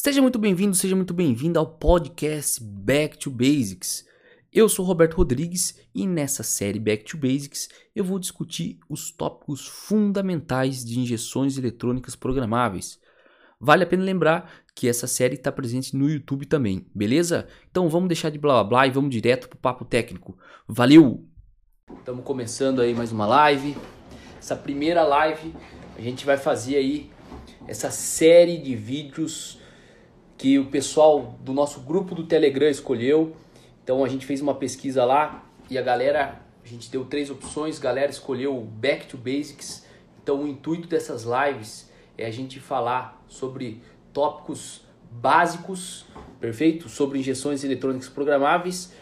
Seja muito bem-vindo, seja muito bem-vindo ao podcast Back to Basics. Eu sou Roberto Rodrigues e nessa série Back to Basics eu vou discutir os tópicos fundamentais de injeções eletrônicas programáveis. Vale a pena lembrar que essa série está presente no YouTube também, beleza? Então vamos deixar de blá blá blá e vamos direto pro papo técnico. Valeu! Estamos começando aí mais uma live. Essa primeira live a gente vai fazer aí essa série de vídeos que o pessoal do nosso grupo do Telegram escolheu. Então a gente fez uma pesquisa lá e a galera, a gente deu três opções, a galera escolheu Back to Basics. Então o intuito dessas lives é a gente falar sobre tópicos básicos, perfeito? Sobre injeções eletrônicas programáveis.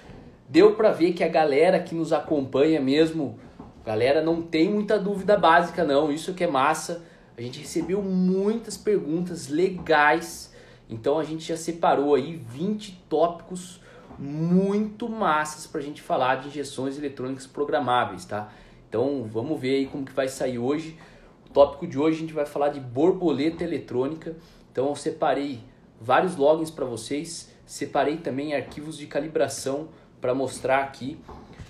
Deu para ver que a galera que nos acompanha mesmo, galera não tem muita dúvida básica não, isso que é massa. A gente recebeu muitas perguntas legais então a gente já separou aí 20 tópicos muito massas para a gente falar de injeções eletrônicas programáveis, tá? Então vamos ver aí como que vai sair hoje. O tópico de hoje a gente vai falar de borboleta eletrônica. Então eu separei vários logins para vocês, separei também arquivos de calibração para mostrar aqui.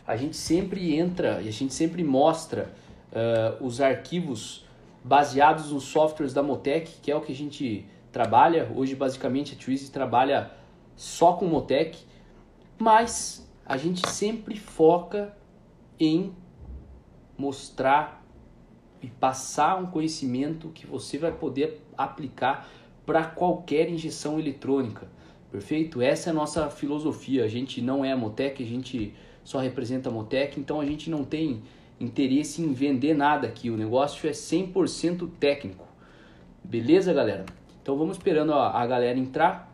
A gente sempre entra e a gente sempre mostra uh, os arquivos baseados nos softwares da Motec, que é o que a gente trabalha. Hoje, basicamente, a Twizy trabalha só com Motec, mas a gente sempre foca em mostrar e passar um conhecimento que você vai poder aplicar para qualquer injeção eletrônica. Perfeito? Essa é a nossa filosofia. A gente não é a Motec, a gente só representa a Motec, então a gente não tem interesse em vender nada aqui. O negócio é 100% técnico. Beleza, galera? Então vamos esperando a, a galera entrar.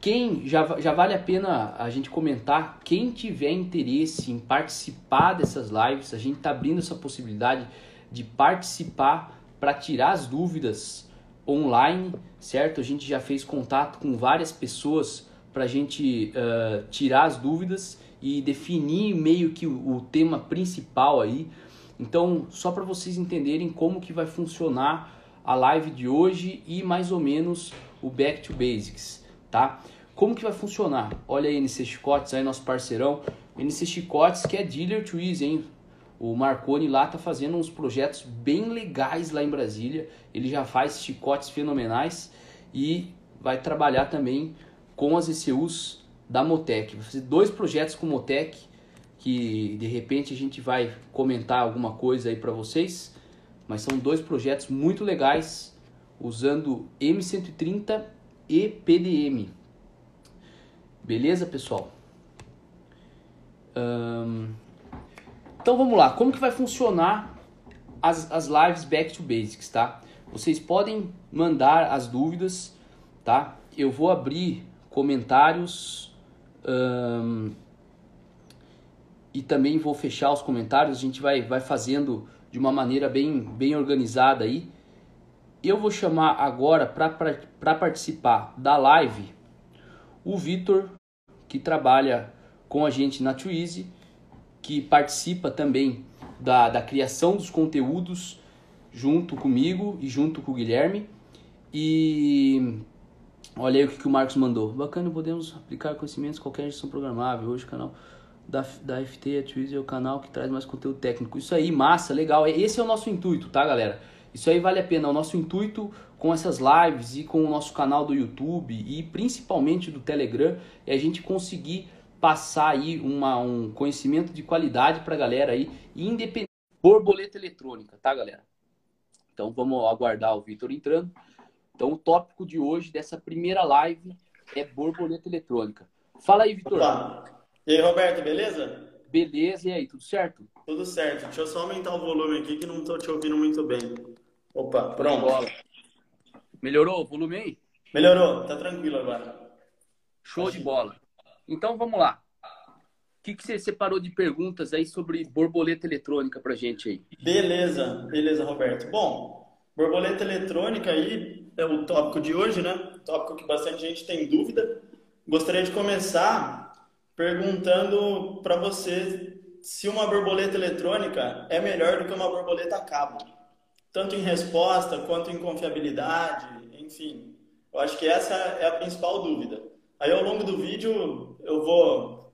Quem já, já vale a pena a gente comentar, quem tiver interesse em participar dessas lives, a gente está abrindo essa possibilidade de participar para tirar as dúvidas online, certo? A gente já fez contato com várias pessoas para a gente uh, tirar as dúvidas e definir meio que o, o tema principal aí. Então, só para vocês entenderem como que vai funcionar a live de hoje e mais ou menos o Back to Basics, tá? Como que vai funcionar? Olha aí NC Chicotes, aí nosso parceirão. NC Chicotes que é dealer to easy, hein? O Marconi lá tá fazendo uns projetos bem legais lá em Brasília. Ele já faz chicotes fenomenais e vai trabalhar também com as ECUs da Motec. Vai fazer dois projetos com Motec que de repente a gente vai comentar alguma coisa aí para vocês mas são dois projetos muito legais usando M130 e PDM. Beleza, pessoal? então vamos lá, como que vai funcionar as, as lives Back to Basics, tá? Vocês podem mandar as dúvidas, tá? Eu vou abrir comentários e também vou fechar os comentários. A gente vai, vai fazendo de uma maneira bem, bem organizada aí. Eu vou chamar agora para participar da live o Vitor, que trabalha com a gente na Twizy, que participa também da, da criação dos conteúdos junto comigo e junto com o Guilherme. E olha aí o que, que o Marcos mandou. Bacana, podemos aplicar conhecimentos qualquer gestão programável. Hoje canal da, da FT, a Twizy é o canal que traz mais conteúdo técnico. Isso aí, massa, legal. Esse é o nosso intuito, tá, galera? Isso aí vale a pena. O nosso intuito com essas lives e com o nosso canal do YouTube e principalmente do Telegram é a gente conseguir passar aí uma, um conhecimento de qualidade para a galera aí, independente borboleta eletrônica, tá, galera? Então vamos aguardar o Vitor entrando. Então o tópico de hoje dessa primeira live é borboleta eletrônica. Fala aí, Vitor. E aí, Roberto, beleza? Beleza, e aí, tudo certo? Tudo certo. Deixa eu só aumentar o volume aqui que não estou te ouvindo muito bem. Opa, pronto. Melhorou o volume aí? Melhorou, tá tranquilo agora. Show de bola. Então vamos lá. O que, que você separou de perguntas aí sobre borboleta eletrônica pra gente aí? Beleza, beleza, Roberto. Bom, borboleta eletrônica aí é o tópico de hoje, né? Tópico que bastante gente tem dúvida. Gostaria de começar perguntando para você se uma borboleta eletrônica é melhor do que uma borboleta a cabo, tanto em resposta quanto em confiabilidade, enfim. Eu acho que essa é a principal dúvida. Aí ao longo do vídeo eu vou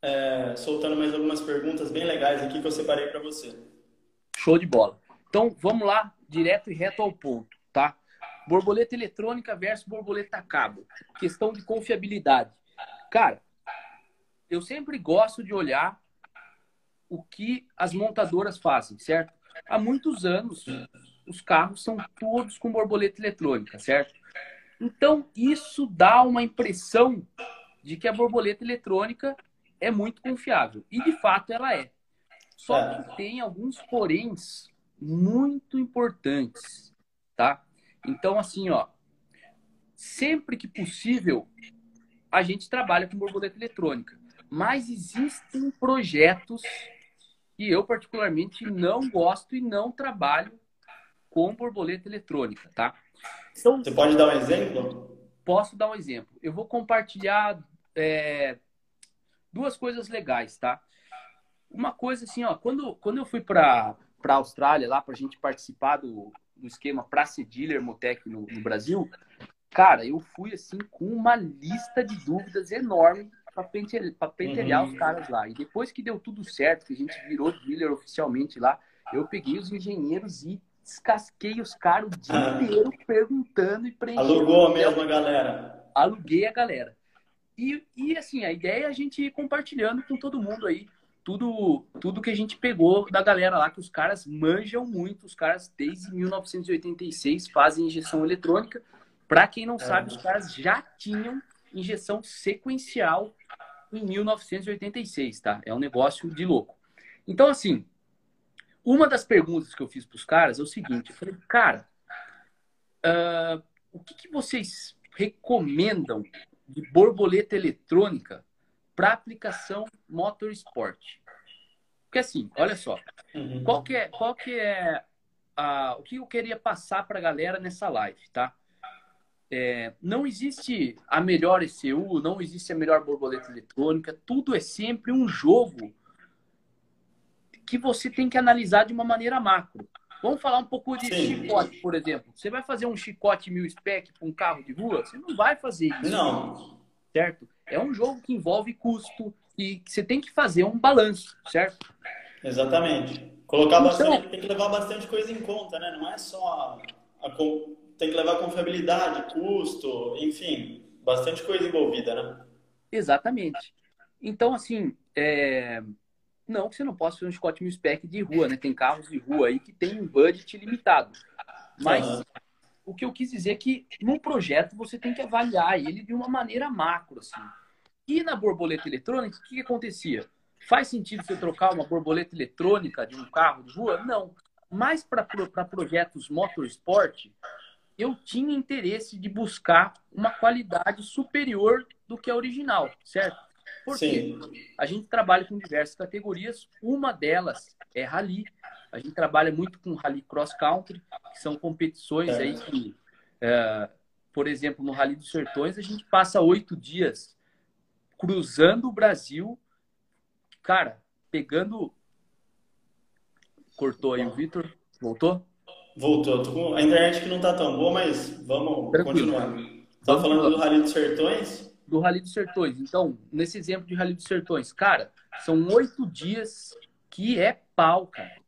é, soltando mais algumas perguntas bem legais aqui que eu separei para você. Show de bola. Então vamos lá, direto e reto ao ponto, tá? Borboleta eletrônica versus borboleta a cabo. Questão de confiabilidade. Cara, eu sempre gosto de olhar o que as montadoras fazem, certo? Há muitos anos, os carros são todos com borboleta eletrônica, certo? Então, isso dá uma impressão de que a borboleta eletrônica é muito confiável. E, de fato, ela é. Só é. que tem alguns poréns muito importantes, tá? Então, assim, ó, sempre que possível, a gente trabalha com borboleta eletrônica. Mas existem projetos que eu particularmente não gosto e não trabalho com borboleta eletrônica, tá? Então, Você pode dar um exemplo? Posso dar um exemplo. Eu vou compartilhar é, duas coisas legais, tá? Uma coisa assim, ó, quando, quando eu fui para a Austrália, lá para a gente participar do, do esquema para dealer Motec no, no Brasil, cara, eu fui assim com uma lista de dúvidas enorme para pentelhar uhum. os caras lá. E depois que deu tudo certo, que a gente virou dealer oficialmente lá, eu peguei os engenheiros e descasquei os caras o dia ah. inteiro perguntando e preenchendo. Alugou a mesma galera. Aluguei a galera. E, e assim, a ideia é a gente ir compartilhando com todo mundo aí tudo, tudo que a gente pegou da galera lá, que os caras manjam muito, os caras desde 1986 fazem injeção eletrônica. Para quem não sabe, os caras já tinham injeção sequencial em 1986, tá? É um negócio de louco. Então, assim, uma das perguntas que eu fiz para os caras é o seguinte: eu falei, cara, uh, o que, que vocês recomendam de borboleta eletrônica para aplicação motorsport? Porque assim, olha só, uhum. qual que é, qual que é a, o que eu queria passar para a galera nessa live, tá? É, não existe a melhor ECU, não existe a melhor borboleta eletrônica, tudo é sempre um jogo que você tem que analisar de uma maneira macro. Vamos falar um pouco de Sim. chicote, por exemplo. Você vai fazer um chicote mil spec para um carro de rua? Você não vai fazer isso. Não. Certo? É um jogo que envolve custo e você tem que fazer um balanço, certo? Exatamente. Colocar então, bastante, tem que levar bastante coisa em conta, né? Não é só a, a, tem que levar confiabilidade, custo, enfim, bastante coisa envolvida, né? Exatamente. Então, assim, é... Não que você não possa fazer um Scott Mil Spec de rua, né? Tem carros de rua aí que tem um budget limitado. Mas uhum. o que eu quis dizer é que num projeto você tem que avaliar ele de uma maneira macro, assim. E na borboleta eletrônica, o que, que acontecia? Faz sentido você trocar uma borboleta eletrônica de um carro de rua? Não. Mas para projetos motorsport, eu tinha interesse de buscar uma qualidade superior do que a original, certo? Porque a gente trabalha com diversas categorias, uma delas é rally. A gente trabalha muito com rally cross country, que são competições é. aí que, é, por exemplo, no Rally dos Sertões, a gente passa oito dias cruzando o Brasil, cara, pegando. Cortou aí o Vitor? Voltou? Voltou. A internet que não tá tão boa, mas vamos Tranquilo. continuar. Tá falando do Rally dos Sertões? do Rally dos Sertões. Então, nesse exemplo de Rally dos Sertões, cara, são oito dias que é pau, cara.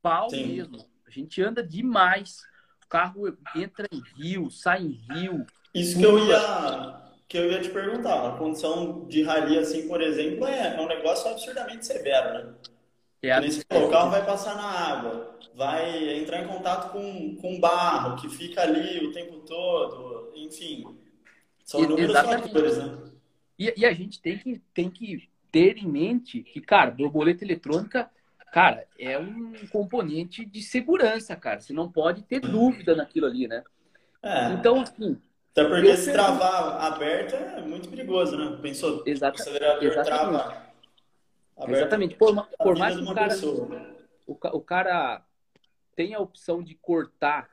Pau Sim. mesmo. A gente anda demais. O carro entra em rio, sai em rio. Isso que eu ia que eu ia te perguntar. A condição de rally, assim, por exemplo, é, é um negócio absurdamente severo, né? É Nesse o carro vai passar na água, vai entrar em contato com, com barro, que fica ali o tempo todo, enfim. São inúmeros fatores, né? E, e, a gente tem que, tem que ter em mente que, cara, borboleta eletrônica, cara, é um componente de segurança, cara. Você não pode ter dúvida naquilo ali, né? É. Então, assim. Até porque se travar aberto é muito perigoso, né? Pensou? Exata, o acelerador exatamente. trava. Aberto, exatamente. Por, por mais que o cara, o, o cara tenha a opção de cortar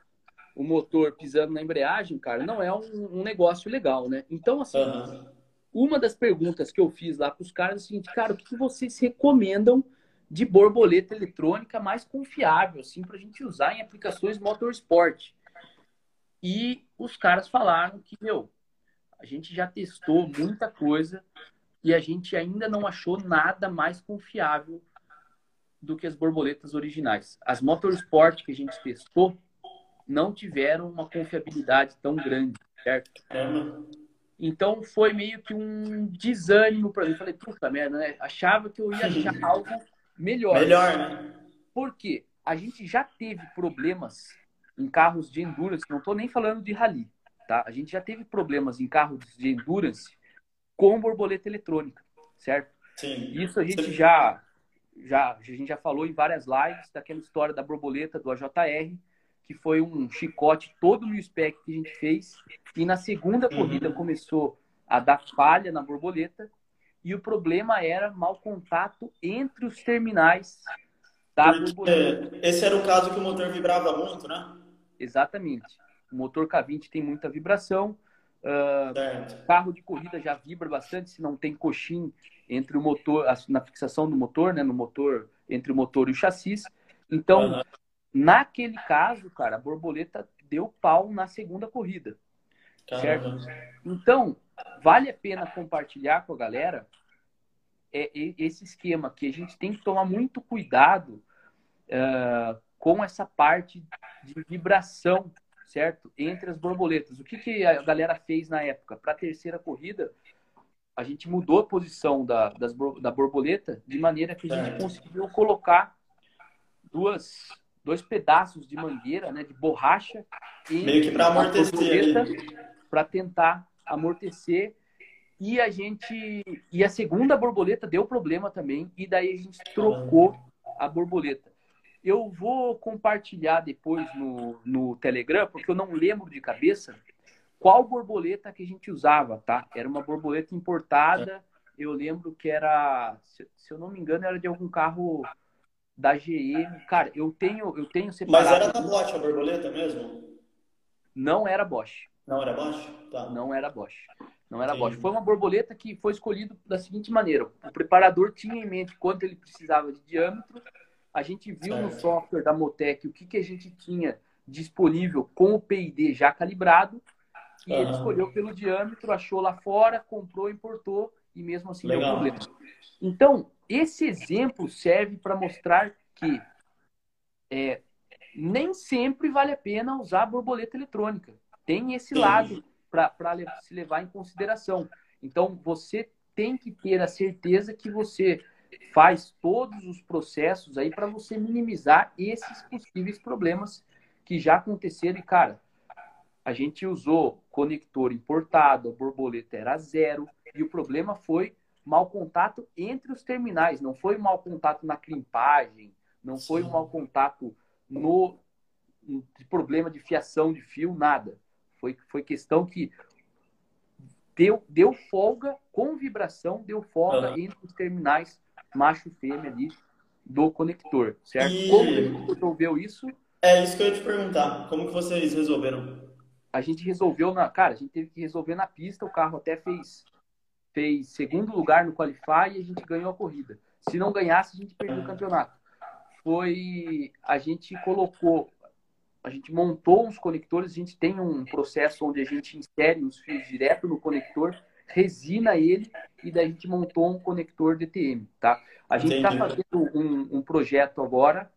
o motor pisando na embreagem, cara, não é um, um negócio legal, né? Então, assim, uhum. uma das perguntas que eu fiz lá para os caras é o seguinte, cara, o que, vocês recomendam de borboleta eletrônica mais confiável, assim, para a gente usar em aplicações motorsport? E os caras falaram que, meu, a gente já testou muita coisa e a gente ainda não achou nada mais confiável do que as borboletas originais. As Motorsport que a gente testou não tiveram uma confiabilidade tão grande, certo? Então foi meio que um desânimo para mim. Falei, puta merda, né? Achava que eu ia achar algo melhor. Melhor, né? Por quê? A gente já teve problemas em carros de endurance, não estou nem falando de rally, tá? A gente já teve problemas em carros de endurance com borboleta eletrônica, certo? Sim. Isso a gente já já a gente já falou em várias lives daquela história da borboleta do AJR, que foi um chicote todo no spec que a gente fez, e na segunda uhum. corrida começou a dar falha na borboleta, e o problema era mau contato entre os terminais da Porque borboleta. Esse era o caso que o motor vibrava muito, né? Exatamente. O motor K20 tem muita vibração. Uh, carro de corrida já vibra bastante se não tem coxim entre o motor, na fixação do motor, né, no motor, entre o motor e o chassi. Então, uhum. naquele caso, cara, a borboleta deu pau na segunda corrida. Certo? Então, vale a pena compartilhar com a galera é, é, esse esquema que a gente tem que tomar muito cuidado uh, com essa parte de vibração, certo? Entre as borboletas. O que, que a galera fez na época? Para a terceira corrida, a gente mudou a posição da, das, da borboleta de maneira que a gente conseguiu colocar duas, dois pedaços de mangueira, né, de borracha, meio que para amortecer, para tentar amortecer. E a gente e a segunda borboleta deu problema também e daí a gente trocou a borboleta. Eu vou compartilhar depois no, no Telegram, porque eu não lembro de cabeça qual borboleta que a gente usava, tá? Era uma borboleta importada. Eu lembro que era, se, se eu não me engano, era de algum carro da GM. Cara, eu tenho, eu tenho separado. Mas era da Bosch a borboleta mesmo? Não era Bosch. Não era Bosch? Tá. Não era Bosch. Não era Sim. Bosch. Foi uma borboleta que foi escolhida da seguinte maneira: o preparador tinha em mente quanto ele precisava de diâmetro a gente viu no software da Motec o que, que a gente tinha disponível com o PID já calibrado e uhum. ele escolheu pelo diâmetro, achou lá fora, comprou, importou e mesmo assim Legal. deu problema. Então, esse exemplo serve para mostrar que é, nem sempre vale a pena usar borboleta eletrônica. Tem esse lado para se levar em consideração. Então, você tem que ter a certeza que você faz todos os processos aí para você minimizar esses possíveis problemas que já aconteceram. E, cara, a gente usou conector importado, a borboleta era zero, e o problema foi mau contato entre os terminais, não foi mau contato na crimpagem, não foi um mau contato no problema de fiação de fio, nada. Foi, foi questão que deu, deu folga com vibração, deu folga uhum. entre os terminais macho e fêmea ali do conector, certo? E... Como a gente resolveu isso? É isso que eu ia te perguntar. Como que vocês resolveram? A gente resolveu na, cara, a gente teve que resolver na pista. O carro até fez fez segundo lugar no qualify e a gente ganhou a corrida. Se não ganhasse, a gente perdeu o campeonato. Foi a gente colocou a gente montou uns conectores, a gente tem um processo onde a gente insere os fios direto no conector resina ele e daí a gente montou um conector DTM, tá? A gente está fazendo um, um, projeto agora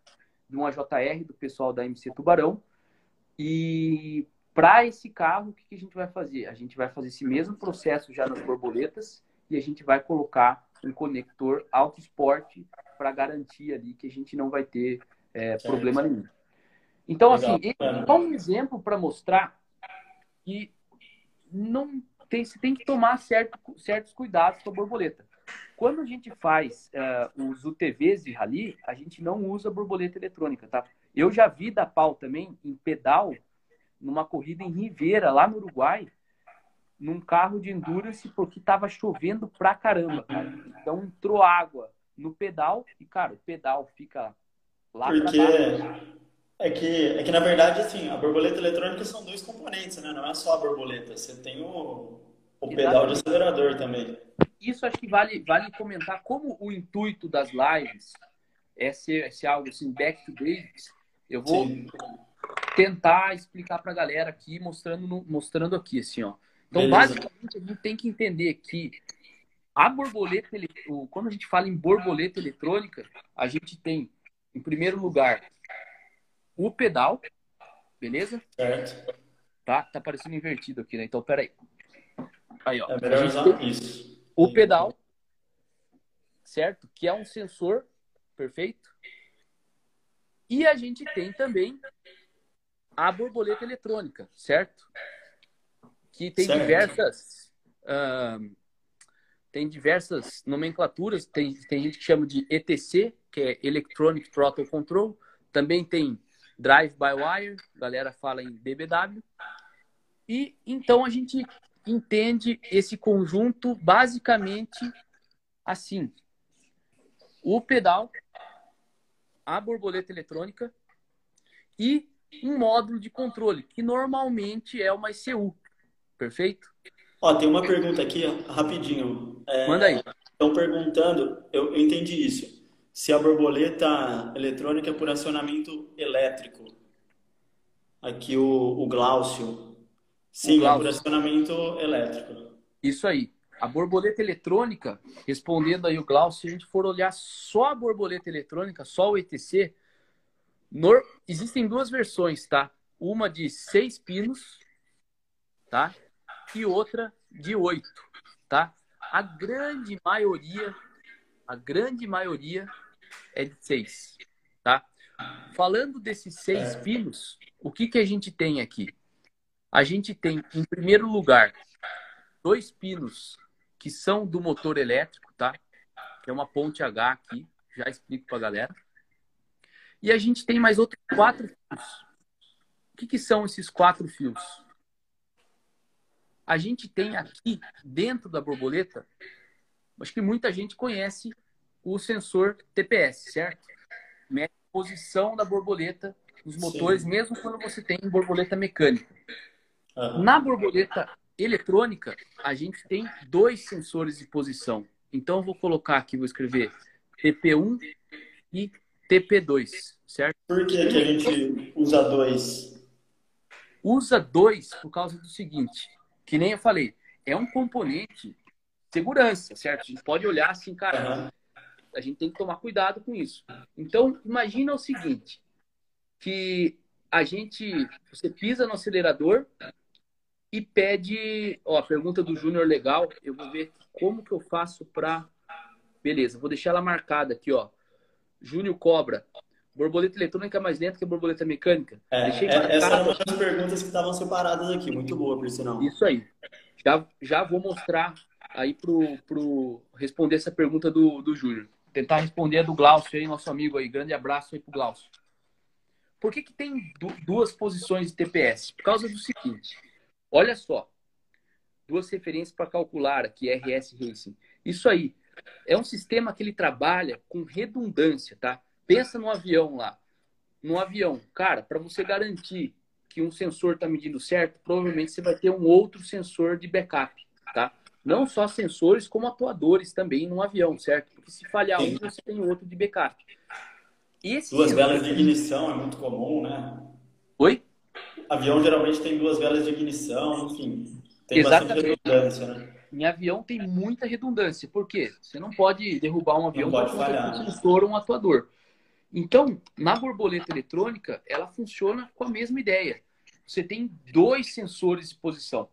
de um AJR do pessoal da MC Tubarão e para esse carro, o que, que a gente vai fazer? A gente vai fazer esse mesmo processo já nas borboletas e a gente vai colocar um conector Auto Sport para garantir ali que a gente não vai ter é, problema nenhum. Então, Legal. assim, é um exemplo para mostrar que não tem, você tem que tomar certo, certos cuidados com a borboleta. Quando a gente faz uh, os UTVs de rally, a gente não usa borboleta eletrônica, tá? Eu já vi da pau também em pedal, numa corrida em Ribeira, lá no Uruguai, num carro de endurance, porque tava chovendo pra caramba, cara. Então entrou água no pedal e, cara, o pedal fica lá porque... pra baixo. É que, é que, na verdade, assim, a borboleta eletrônica são dois componentes, né? Não é só a borboleta. Você tem o, o pedal de acelerador também. Isso acho que vale, vale comentar como o intuito das lives é ser, é ser algo assim, back to basics. Eu vou, tentar explicar para a galera aqui, mostrando, no, mostrando aqui, assim, ó. Então, Beleza. basicamente, a gente tem que entender que a borboleta, quando a gente fala em borboleta eletrônica, a gente tem, em primeiro lugar, o pedal, beleza? Certo. Tá? Tá parecendo invertido aqui, né? Então, peraí. Aí, ó. É melhor usar isso. o pedal, certo? Que é um sensor, perfeito? E a gente tem também a borboleta eletrônica, certo? Que tem Certo. diversas ahn, tem diversas nomenclaturas. Tem, tem gente que chama de ETC, que é Electronic Throttle Control. Também tem Drive by Wire, a galera fala em DBW. E então a gente entende esse conjunto basicamente assim: o pedal, a borboleta eletrônica e um módulo de controle, que normalmente é uma ECU. Perfeito? Ó, tem uma pergunta aqui, ó, rapidinho. É, Manda aí. Estão perguntando, eu, eu entendi isso. Se a borboleta eletrônica é por acionamento elétrico. Aqui o, o Glaucio. Sim, é Glaucio. por acionamento elétrico. Isso aí. A borboleta eletrônica, respondendo aí o Glaucio, se a gente for olhar só a borboleta eletrônica, só o ETC, nor- existem duas versões, tá? Uma de seis pinos, tá? E outra de oito, tá? A grande maioria, a grande maioria é de seis, tá? Falando desses seis É. pinos, o que que a gente tem aqui? A gente tem, em primeiro lugar, dois pinos que são do motor elétrico, tá? Que é uma ponte H aqui, já explico pra galera. E a gente tem mais outros quatro fios. O que, que são esses quatro fios? A gente tem aqui, dentro da borboleta, acho que muita gente conhece o sensor TPS, certo? Mede a posição da borboleta nos Sim. motores, mesmo quando você tem borboleta mecânica. Aham. Na borboleta eletrônica, a gente tem dois sensores de posição. Então, eu vou colocar aqui, vou escrever TP1 e TP2, certo? Por que, que a gente usa dois? Usa dois por causa do seguinte, que nem eu falei, é um componente segurança, certo? A gente pode olhar assim, cara, Aham. A gente tem que tomar cuidado com isso. Então, imagina o seguinte, que a gente, você pisa no acelerador e pede, ó, a pergunta do Júnior legal, eu vou ver como que eu faço para, beleza, vou deixar ela marcada aqui, ó. Júnior cobra, borboleta eletrônica é mais lenta que a borboleta mecânica. É, Deixei é- essa era marcado uma das perguntas que estavam separadas aqui. Muito boa, por sinal. Isso aí. Já, já vou mostrar aí pro, pro responder essa pergunta do, do Júnior. Tentar responder a do Glaucio aí, nosso amigo aí. Grande abraço aí pro Glaucio. Por que, que tem du- duas posições de TPS? Por causa do seguinte. Olha só. Duas referências para calcular aqui, RS Racing. Isso aí é um sistema que ele trabalha com redundância, tá? Pensa no avião lá. No avião, cara, para você garantir que um sensor está medindo certo, provavelmente você vai ter um outro sensor de backup, tá? Não só sensores, como atuadores também no avião, certo? Porque se falhar um, você tem outro de backup. Esse Duas velas de ignição é muito comum, né? Oi? Avião geralmente tem duas velas de ignição, enfim. Tem Exatamente. bastante redundância, né? Em avião tem muita redundância. Por quê? Você não pode derrubar um avião falhar, um sensor ou um atuador. Então, na borboleta eletrônica, ela funciona com a mesma ideia. Você tem dois sensores de posição.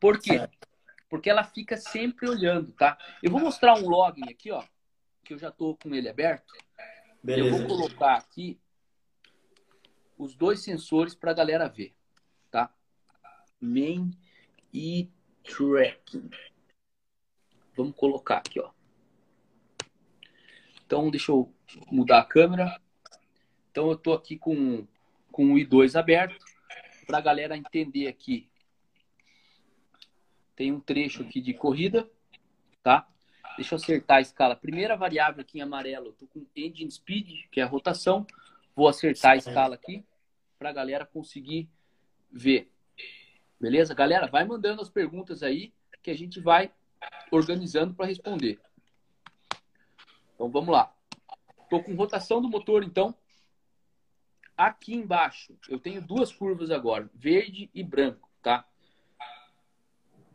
Por quê? Certo. Porque ela fica sempre olhando, tá? Eu vou mostrar um login aqui, ó, que eu já tô com ele aberto. Eu vou Beleza. colocar aqui os dois sensores para a galera ver, tá? Main e tracking. Vamos colocar aqui, ó. Então, deixa eu mudar a câmera. Então, eu tô aqui com, com o i2 aberto para a galera entender aqui. Tem um trecho aqui de corrida, tá? Deixa eu acertar a escala. Primeira variável aqui em amarelo, eu tô com engine speed, que é a rotação. Vou acertar a escala aqui para a galera conseguir ver. Beleza? Galera, vai mandando as perguntas aí que a gente vai organizando para responder. Então vamos lá. Estou com rotação do motor, então. aqui embaixo, eu tenho duas curvas agora, verde e branco, tá?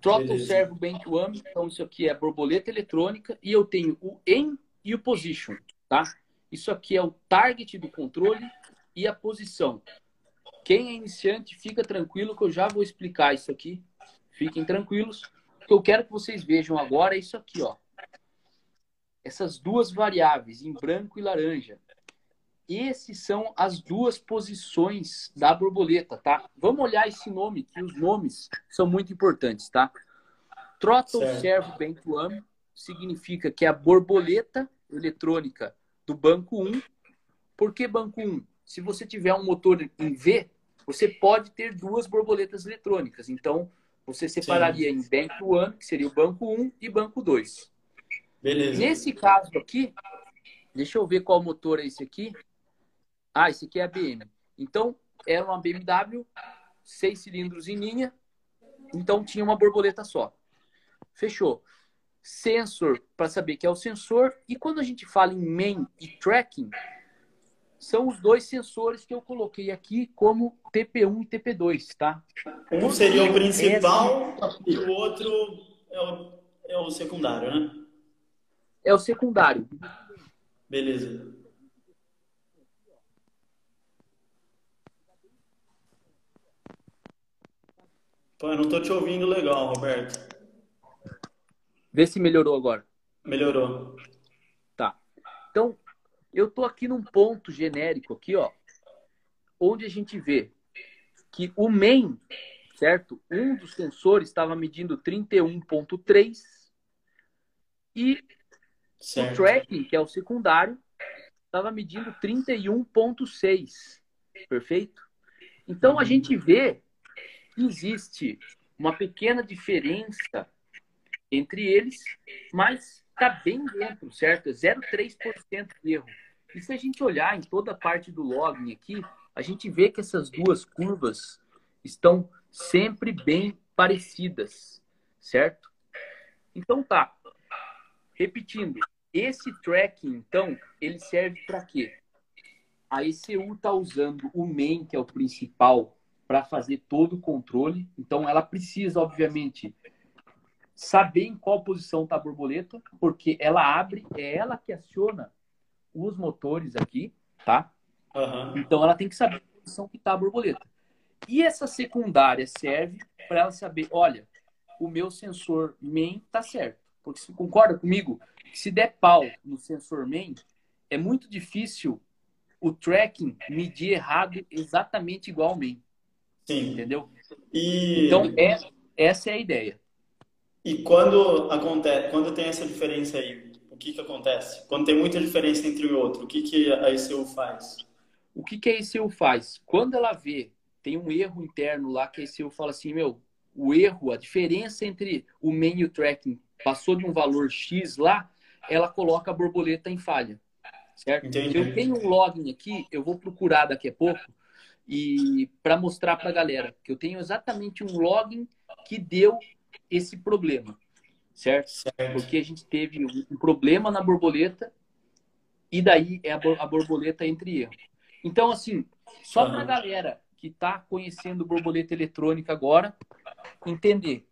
Throttle servo one, então isso aqui é borboleta eletrônica e eu tenho o aim e o position, tá? Isso aqui é o target do controle e a posição. Quem é iniciante, fica tranquilo que eu já vou explicar isso aqui. Fiquem tranquilos. O que eu quero que vocês vejam agora é isso aqui, ó. Essas duas variáveis, em branco e laranja. Esses são as duas posições da borboleta, tá? Vamos olhar esse nome, que os nomes são muito importantes, tá? Throttle certo. Servo Bank One significa que é a borboleta eletrônica do banco 1. Por que banco 1? Se você tiver um motor em V, você pode ter duas borboletas eletrônicas. Então, você separaria Sim. em banco 1, que seria o banco 1, e banco 2. Beleza. Nesse caso aqui, deixa eu ver qual motor é esse aqui. Ah, esse aqui é a BM. Então, era uma BMW, seis cilindros em linha, então tinha uma borboleta só. Fechou. Sensor, para saber que é o sensor. E quando a gente fala em main e tracking, são os dois sensores que eu coloquei aqui como TP1 e TP2, tá? Um seria o principal e o outro é o, é o secundário, né? É o secundário. Beleza. Eu não tô te ouvindo legal, Roberto. Vê se melhorou agora. Melhorou. Tá. Então, eu tô aqui num ponto genérico aqui, ó, onde a gente vê que o main, certo? Um dos sensores estava medindo 31.3 e certo. o tracking, que é o secundário, estava medindo 31.6. Perfeito? Então a gente vê existe uma pequena diferença entre eles, mas está bem dentro, certo? É 0,3% de erro. E se a gente olhar em toda a parte do login aqui, a gente vê que essas duas curvas estão sempre bem parecidas, certo? Então tá. Repetindo, esse tracking, então, ele serve para quê? A ECU está usando o main, que é o principal para fazer todo o controle. Então, ela precisa, obviamente, saber em qual posição está a borboleta, porque ela abre, é ela que aciona os motores aqui, tá? Uhum. Então, ela tem que saber a posição que está a borboleta. E essa secundária serve para ela saber, olha, o meu sensor main está certo. Porque você concorda comigo? Se der pau no sensor main, é muito difícil o tracking medir errado exatamente igual ao main. Sim. Entendeu? E... Então, é, essa é a ideia. E quando acontece, quando tem essa diferença aí, o que que acontece? Quando tem muita diferença entre o outro, o que que a ECU faz? O que que a ECU faz? Quando ela vê, tem um erro interno lá que a ECU fala assim, meu, o erro, a diferença entre o main e o tracking passou de um valor X lá, ela coloca a borboleta em falha. Certo? Entendi. Eu tenho um login aqui, eu vou procurar daqui a pouco, e para mostrar para a galera que eu tenho exatamente um login que deu esse problema, certo? certo? Porque a gente teve um problema na borboleta e daí é a borboleta entre erro. Então, assim, só para a galera que está conhecendo borboleta eletrônica agora entender.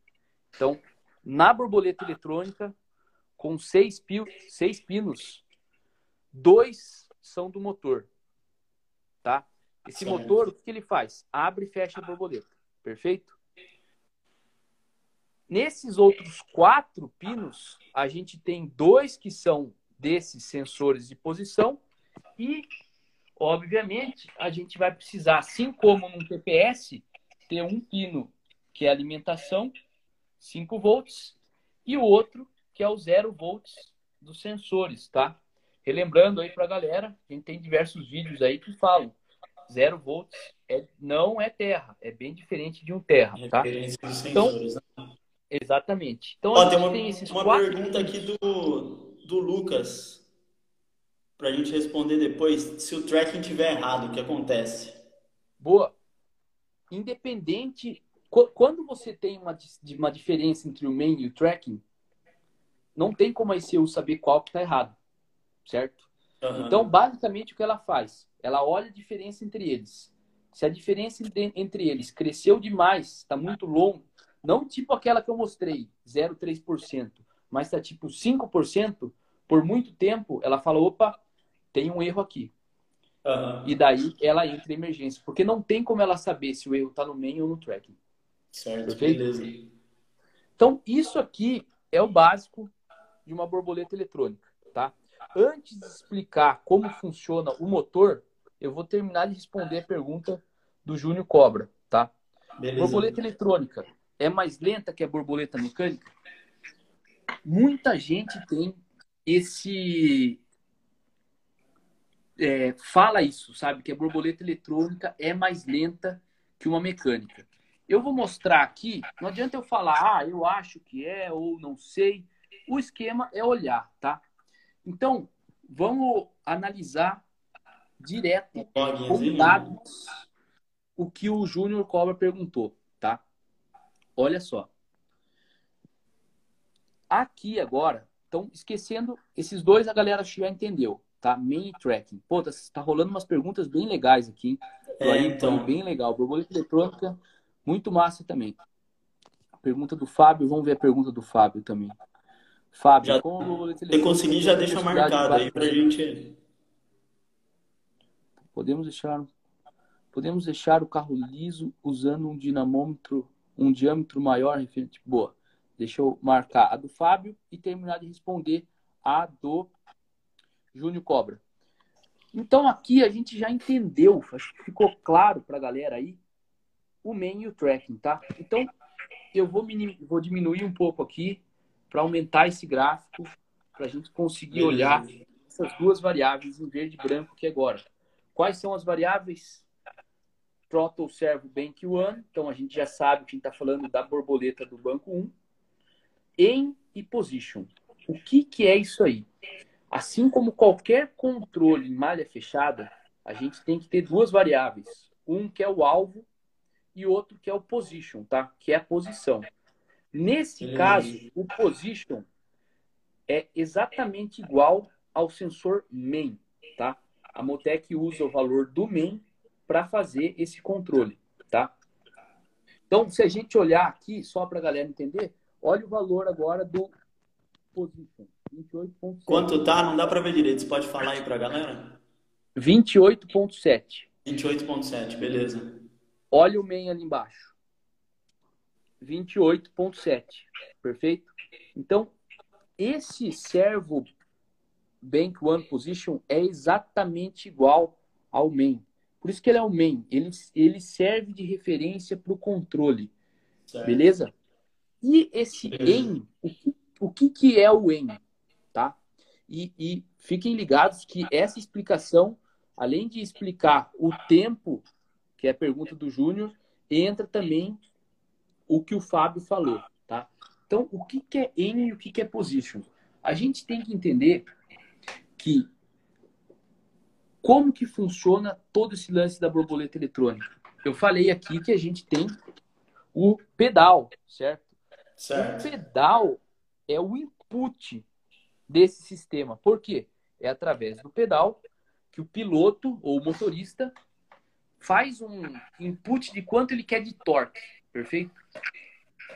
Então, na borboleta eletrônica, com seis, pio, seis pinos, dois são do motor, tá? Esse motor, o que ele faz? Abre e fecha a borboleta. Perfeito? Nesses outros quatro pinos, a gente tem dois que são desses sensores de posição e, obviamente, a gente vai precisar, assim como num TPS, ter um pino que é alimentação, 5 volts, e o outro que é o 0 volts dos sensores, tá? Relembrando aí para a galera, a gente tem diversos vídeos aí que falam zero volts é, não é terra, é bem diferente de um terra, tá? Então, né? exatamente. Então, Ó, tem uma, tem uma quatro... pergunta aqui do, do Lucas, para a gente responder depois. Se o tracking tiver errado, o que acontece? Boa. Independente, quando você tem uma, uma diferença entre o main e o tracking, não tem como a ICU saber qual que está errado, certo? Uhum. Então, basicamente, o que ela faz? Ela olha a diferença entre eles. Se a diferença entre eles cresceu demais, está muito longo, não tipo aquela que eu mostrei, 0,3%, mas está tipo 5%, por muito tempo, ela fala, opa, tem um erro aqui. Uhum. E daí ela entra em emergência. Porque não tem como ela saber se o erro está no main ou no tracking. Certo, Perfeito? beleza. Então, isso aqui é o básico de uma borboleta eletrônica? Antes de explicar como funciona o motor, eu vou terminar de responder a pergunta do Júnior Cobra, tá? Beleza. Borboleta eletrônica é mais lenta que a borboleta mecânica? Muita gente tem esse é, fala isso, sabe? Que a borboleta eletrônica é mais lenta que uma mecânica. Eu vou mostrar aqui, não adianta eu falar, ah, eu acho que é ou não sei. O esquema é olhar, tá? Então, vamos analisar direto com dados o que o Júnior Cobra perguntou, tá? Olha só. Aqui agora, então, esquecendo esses dois, a galera já entendeu tá? Main tracking. Pô, tá, tá, rolando umas perguntas bem legais aqui. É, aí, então. Bem legal. Borboleta eletrônica, muito massa também. A pergunta do Fábio, vamos ver a pergunta do Fábio também. Fábio, já, como. Se conseguir, já deixa marcado aí pra gente... Podemos deixar... Podemos deixar o carro liso usando um dinamômetro, um diâmetro maior referente. Boa. Deixa eu marcar a do Fábio e terminar de responder a do Júnior Cobra. Então aqui a gente já entendeu, acho que ficou claro para a galera aí o main e o tracking, tá? Então eu vou, vou diminuir um pouco aqui para aumentar esse gráfico para a gente conseguir olhar essas duas variáveis em verde e branco aqui agora. Quais são as variáveis? Throttle Servo Bank 1, então a gente já sabe que a gente está falando da borboleta do banco 1. Em e Position. O que, que é isso aí? Assim como qualquer controle em malha fechada, a gente tem que ter duas variáveis. Um que é o alvo e outro que é o position, tá? Que é a posição. Nesse caso, o position é exatamente igual ao sensor main, tá? A Motec usa o valor do main para fazer esse controle, tá? Então, se a gente olhar aqui, só para a galera entender, olha o valor agora do position. 28,7. Quanto tá? Não dá para ver direito. Você pode falar aí para a galera? 28,7. 28,7, beleza. Olha o main ali embaixo. 28,7. Perfeito? Então, esse servo Bank One Position é exatamente igual ao main. Por isso que ele é o main. Ele, ele serve de referência para o controle. Certo. Beleza? E esse em, o que, o que, que é o em? tá? E, e fiquem ligados que essa explicação, além de explicar o tempo, que é a pergunta do Júnior, entra também o que o Fábio falou, tá? Então, o que, que é N e o que, que é position? A gente tem que entender que como que funciona todo esse lance da borboleta eletrônica. Eu falei aqui que a gente tem o pedal, certo? certo. O pedal é o input desse sistema. Por quê? É através do pedal que o piloto ou o motorista faz um input de quanto ele quer de torque, perfeito?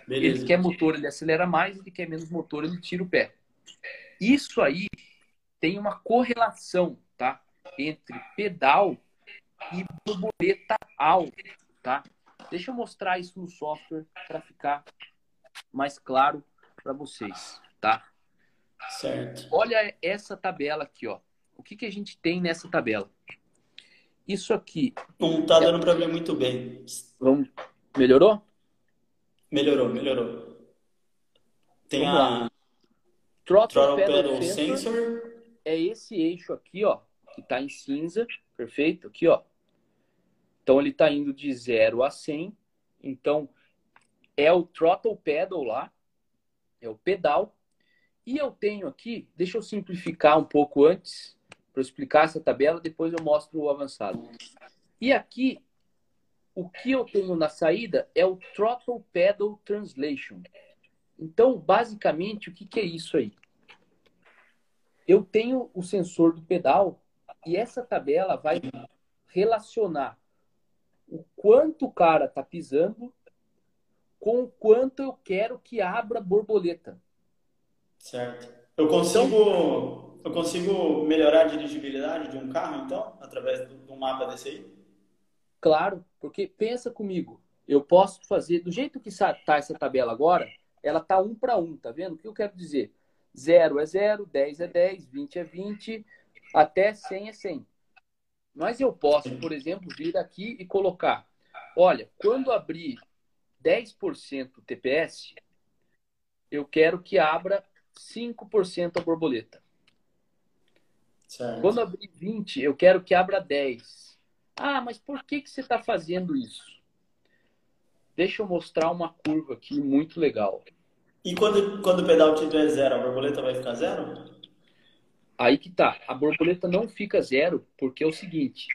Beleza. Ele quer motor, ele acelera mais, ele quer menos motor, ele tira o pé. Isso aí tem uma correlação, tá? Entre pedal e borboleta alta, tá? Deixa eu mostrar isso no software para ficar mais claro para vocês, tá? Certo. Olha essa tabela aqui, ó. O que, que a gente tem nessa tabela? Isso aqui. Não tá dando é... para ver muito bem. Vamos... Melhorou? Melhorou, melhorou. Tem Vamos a lá. Throttle, Throttle Pedal, pedal sensor. sensor. É esse eixo aqui, ó, que tá em cinza, perfeito? Aqui, ó. Então ele tá indo de 0 a 100. Então é o throttle pedal lá, é o pedal e eu tenho aqui, deixa eu simplificar um pouco antes, para explicar essa tabela, depois eu mostro o avançado. E aqui, o que eu tenho na saída é o Throttle Pedal Translation. Então, basicamente, o que, que é isso aí? eu tenho o sensor do pedal e essa tabela vai relacionar o quanto o cara está pisando com o quanto eu quero que abra borboleta. Certo. Eu consigo, eu consigo melhorar a dirigibilidade de um carro, então, através do, do mapa desse aí? Claro, porque pensa comigo, eu posso fazer, do jeito que está essa tabela agora, ela está um para um, tá vendo? O que eu quero dizer? 0 é 0, 10 é 10, 20 é 20, até 100 é 100. Mas eu posso, por exemplo, vir aqui e colocar, olha, quando abrir 10% TPS, eu quero que abra 5% a borboleta. Certo. Quando abrir 20, eu quero que abra 10. Ah, mas por que, que você está fazendo isso? Deixa eu mostrar uma curva aqui muito legal. E quando, quando o pedal tiver zero, a borboleta vai ficar zero? Aí que tá. A borboleta não fica zero, porque é o seguinte.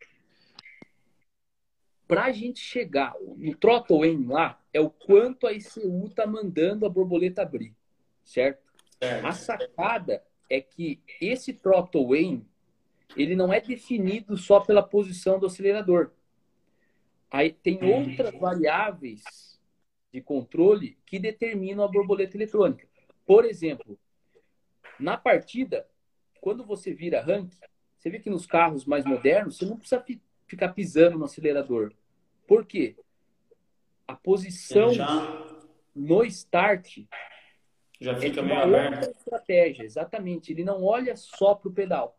Para a gente chegar no throttle aim lá, é o quanto a ICU tá mandando a borboleta abrir, certo? certo. A sacada é que esse throttle aim, ele não é definido só pela posição do acelerador. Aí tem outras variáveis de controle que determinam a borboleta eletrônica. Por exemplo, na partida, quando você vira rank, você vê que nos carros mais modernos, você não precisa ficar pisando no acelerador. Por quê? A posição já... no start já fica é meio aberta. outra estratégia, exatamente. Ele não olha só para o pedal.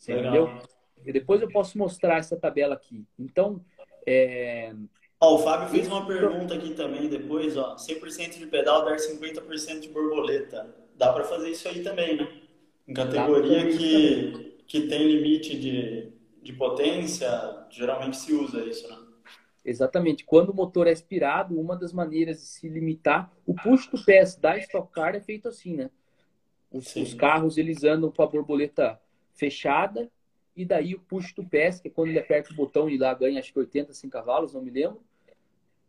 Você entendeu? E depois eu posso mostrar essa tabela aqui. Então, é... Ó, o Fábio fez uma pergunta aqui também depois, ó. 100% de pedal dar 50% de borboleta. Dá para fazer isso aí também, né? Em categoria que, que tem limite de, de potência, geralmente se usa isso, né? Exatamente. Quando o motor é aspirado, uma das maneiras de se limitar, o push to pass da Stock Car é feito assim, né? Os, os, carros eles andam com a borboleta fechada e daí o push to pass, que é quando ele aperta o botão e lá ganha acho que 80, 100 cavalos, não me lembro,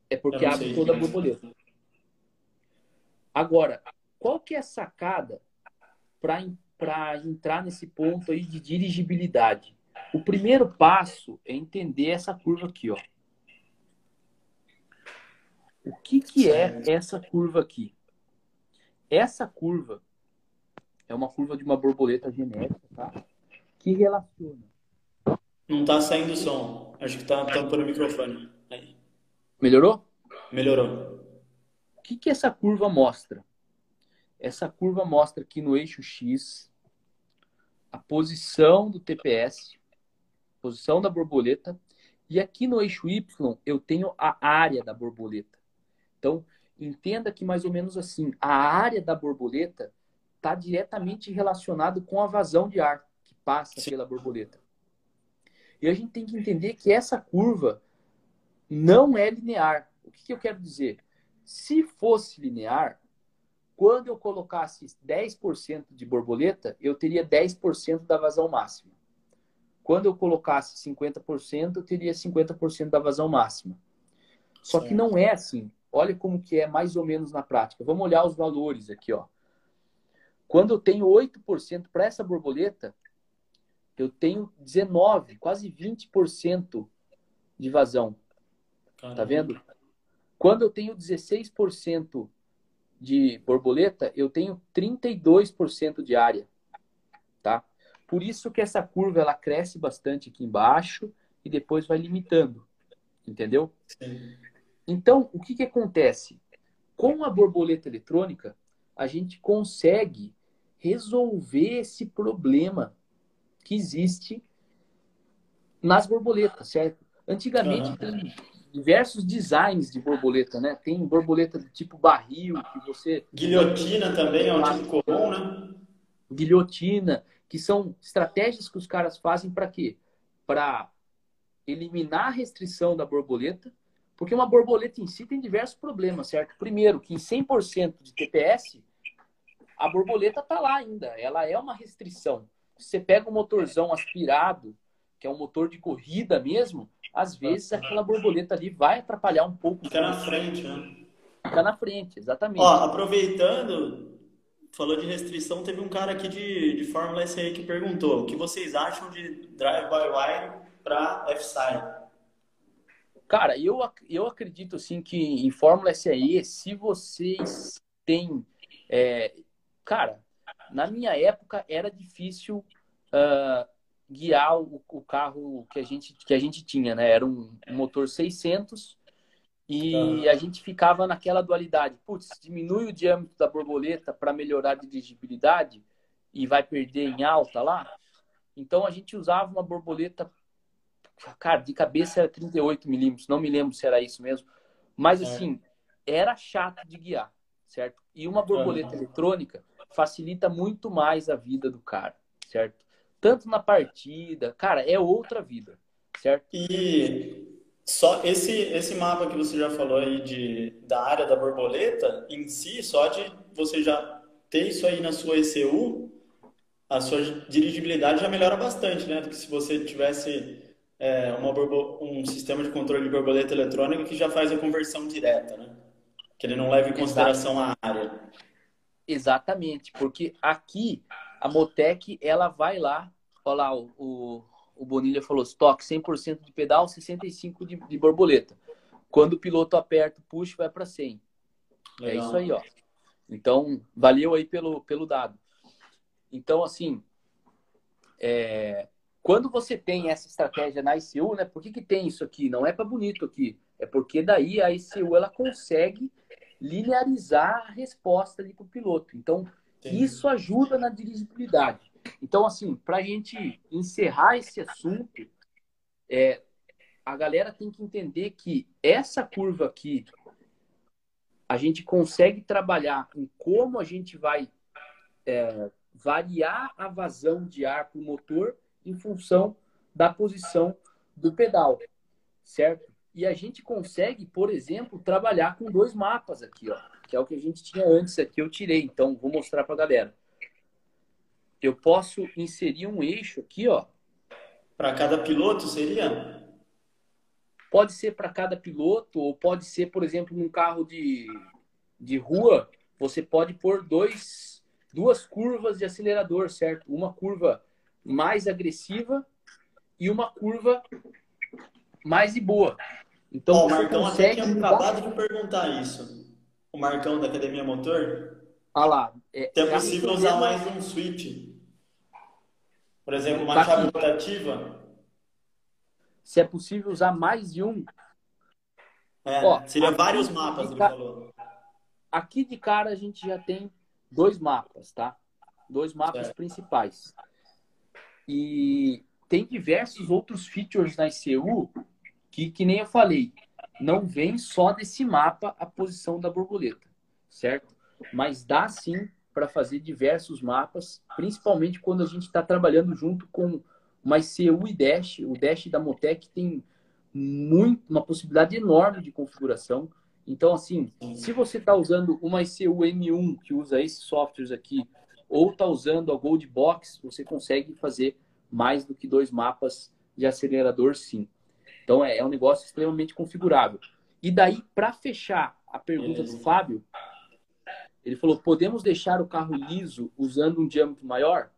é porque abre toda a borboleta. Agora, qual que é a sacada para entrar nesse ponto aí de dirigibilidade? O primeiro passo é entender essa curva aqui, ó. O que, que é essa curva aqui? Essa curva é uma curva de uma borboleta genérica, tá? Que relaciona. Não tá saindo som. Acho que tá tampando o microfone. Aí. Melhorou? Melhorou. O que, que essa curva mostra? Essa curva mostra que no eixo X, a posição do TPS, posição da borboleta, e aqui no eixo Y eu tenho a área da borboleta. Então, entenda que mais ou menos assim, a área da borboleta está diretamente relacionado com a vazão de ar passa Sim. pela borboleta. E a gente tem que entender que essa curva não é linear. O que, que eu quero dizer? Se fosse linear, quando eu colocasse 10% de borboleta, eu teria 10% da vazão máxima. Quando eu colocasse 50%, eu teria 50% da vazão máxima. Só que não é assim. Olha como que é mais ou menos na prática. Vamos olhar os valores aqui, ó. Quando eu tenho 8% para essa borboleta, eu tenho 19, quase 20% de vazão. Tá Caramba. Tá vendo? Quando eu tenho 16% de borboleta, eu tenho 32% de área, tá? Por isso que essa curva ela cresce bastante aqui embaixo e depois vai limitando, entendeu? Sim. Então, o que, que acontece? Com a borboleta eletrônica, a gente consegue resolver esse problema que existe nas borboletas, certo? Antigamente uhum. tem diversos designs de borboleta, né? Tem borboleta do tipo barril, que você... Guilhotina também é um tipo comum, né? Guilhotina, que são estratégias que os caras fazem para quê? Para eliminar a restrição da borboleta porque uma borboleta em si tem diversos problemas, certo? Primeiro, que em 100% de TPS, a borboleta está lá ainda. Ela é uma restrição. Você pega um motorzão aspirado, que é um motor de corrida mesmo, às vezes aquela borboleta ali vai atrapalhar um pouco. Fica na frente, né? Fica na frente, exatamente. Ó, aproveitando, falou de restrição, teve um cara aqui de, de Fórmula SAE que perguntou: o que vocês acham de drive-by-wire para F-Side? Cara, eu, eu acredito assim que em Fórmula SAE, se vocês têm. É, cara, na minha época era difícil uh, guiar o, o, carro que a, gente, que a gente tinha, né? Era um, um motor 600 e a gente ficava naquela dualidade. Putz, diminui o diâmetro da borboleta para melhorar a dirigibilidade e vai perder em alta lá. Então a gente usava uma borboleta, cara, de cabeça era 38 milímetros, não me lembro se era isso mesmo. Mas é. assim, era chato de guiar, certo? E uma borboleta eletrônica facilita muito mais a vida do cara, certo? Tanto na partida, cara, é outra vida, certo? E só esse, esse mapa que você já falou aí de, da área da borboleta, em si, só de você já ter isso aí na sua ECU, a sua dirigibilidade já melhora bastante, né? Do que se você tivesse é, uma um sistema de controle de borboleta eletrônica que já faz a conversão direta, né? Que ele não leva em consideração a área. Exatamente, porque aqui a Motec, ela vai lá, olha lá o, o Bonilha falou, estoque 100% de pedal, 65% de, de borboleta. Quando o piloto aperta o push, vai para 100. É Legal. É isso aí, ó. Então, valeu aí pelo, pelo dado. Então, assim, é, quando você tem essa estratégia na ICU, né? Por que, que tem isso aqui? Não é para bonito aqui. É porque daí a ICU ela consegue linearizar a resposta para o piloto. Então, Entendi. isso ajuda na dirigibilidade. Então, assim, para a gente encerrar esse assunto, é, a galera tem que entender que essa curva aqui, a gente consegue trabalhar em como a gente vai é, variar a vazão de ar para o motor em função da posição do pedal, certo? E a gente consegue, por exemplo, trabalhar com dois mapas aqui, ó, que é o que a gente tinha antes aqui, eu tirei. Então, vou mostrar para a galera eu posso inserir um eixo aqui, ó. Para cada piloto seria? Pode ser para cada piloto, ou pode ser, por exemplo, num carro de, de rua, você pode pôr dois, duas curvas de acelerador, certo? Uma curva mais agressiva e uma curva mais de boa. Então, oh, o Marcão até tinha acabado de perguntar isso. O Marcão da Academia Motor. Ah lá. É, é possível usar mais um switch. Por exemplo, uma tá chave rotativa. Se é possível usar mais de um. É, Ó, seria vários mapas, ele falou. Aqui de cara a gente já tem dois mapas, tá? Dois mapas certo. principais. E tem diversos outros features na ICU que, que nem eu falei, não vem só desse mapa a posição da borboleta, certo? Mas dá sim para fazer diversos mapas, principalmente quando a gente está trabalhando junto com uma ICU e Dash. O Dash da Motec tem muito, uma possibilidade enorme de configuração. Então, assim, se você está usando uma ICU M1 que usa esses softwares aqui, ou está usando a Gold Box, você consegue fazer mais do que dois mapas de acelerador, sim. Então, é, é um negócio extremamente configurável. E daí, para fechar a pergunta do Fábio, ele falou: podemos deixar o carro liso usando um diâmetro maior?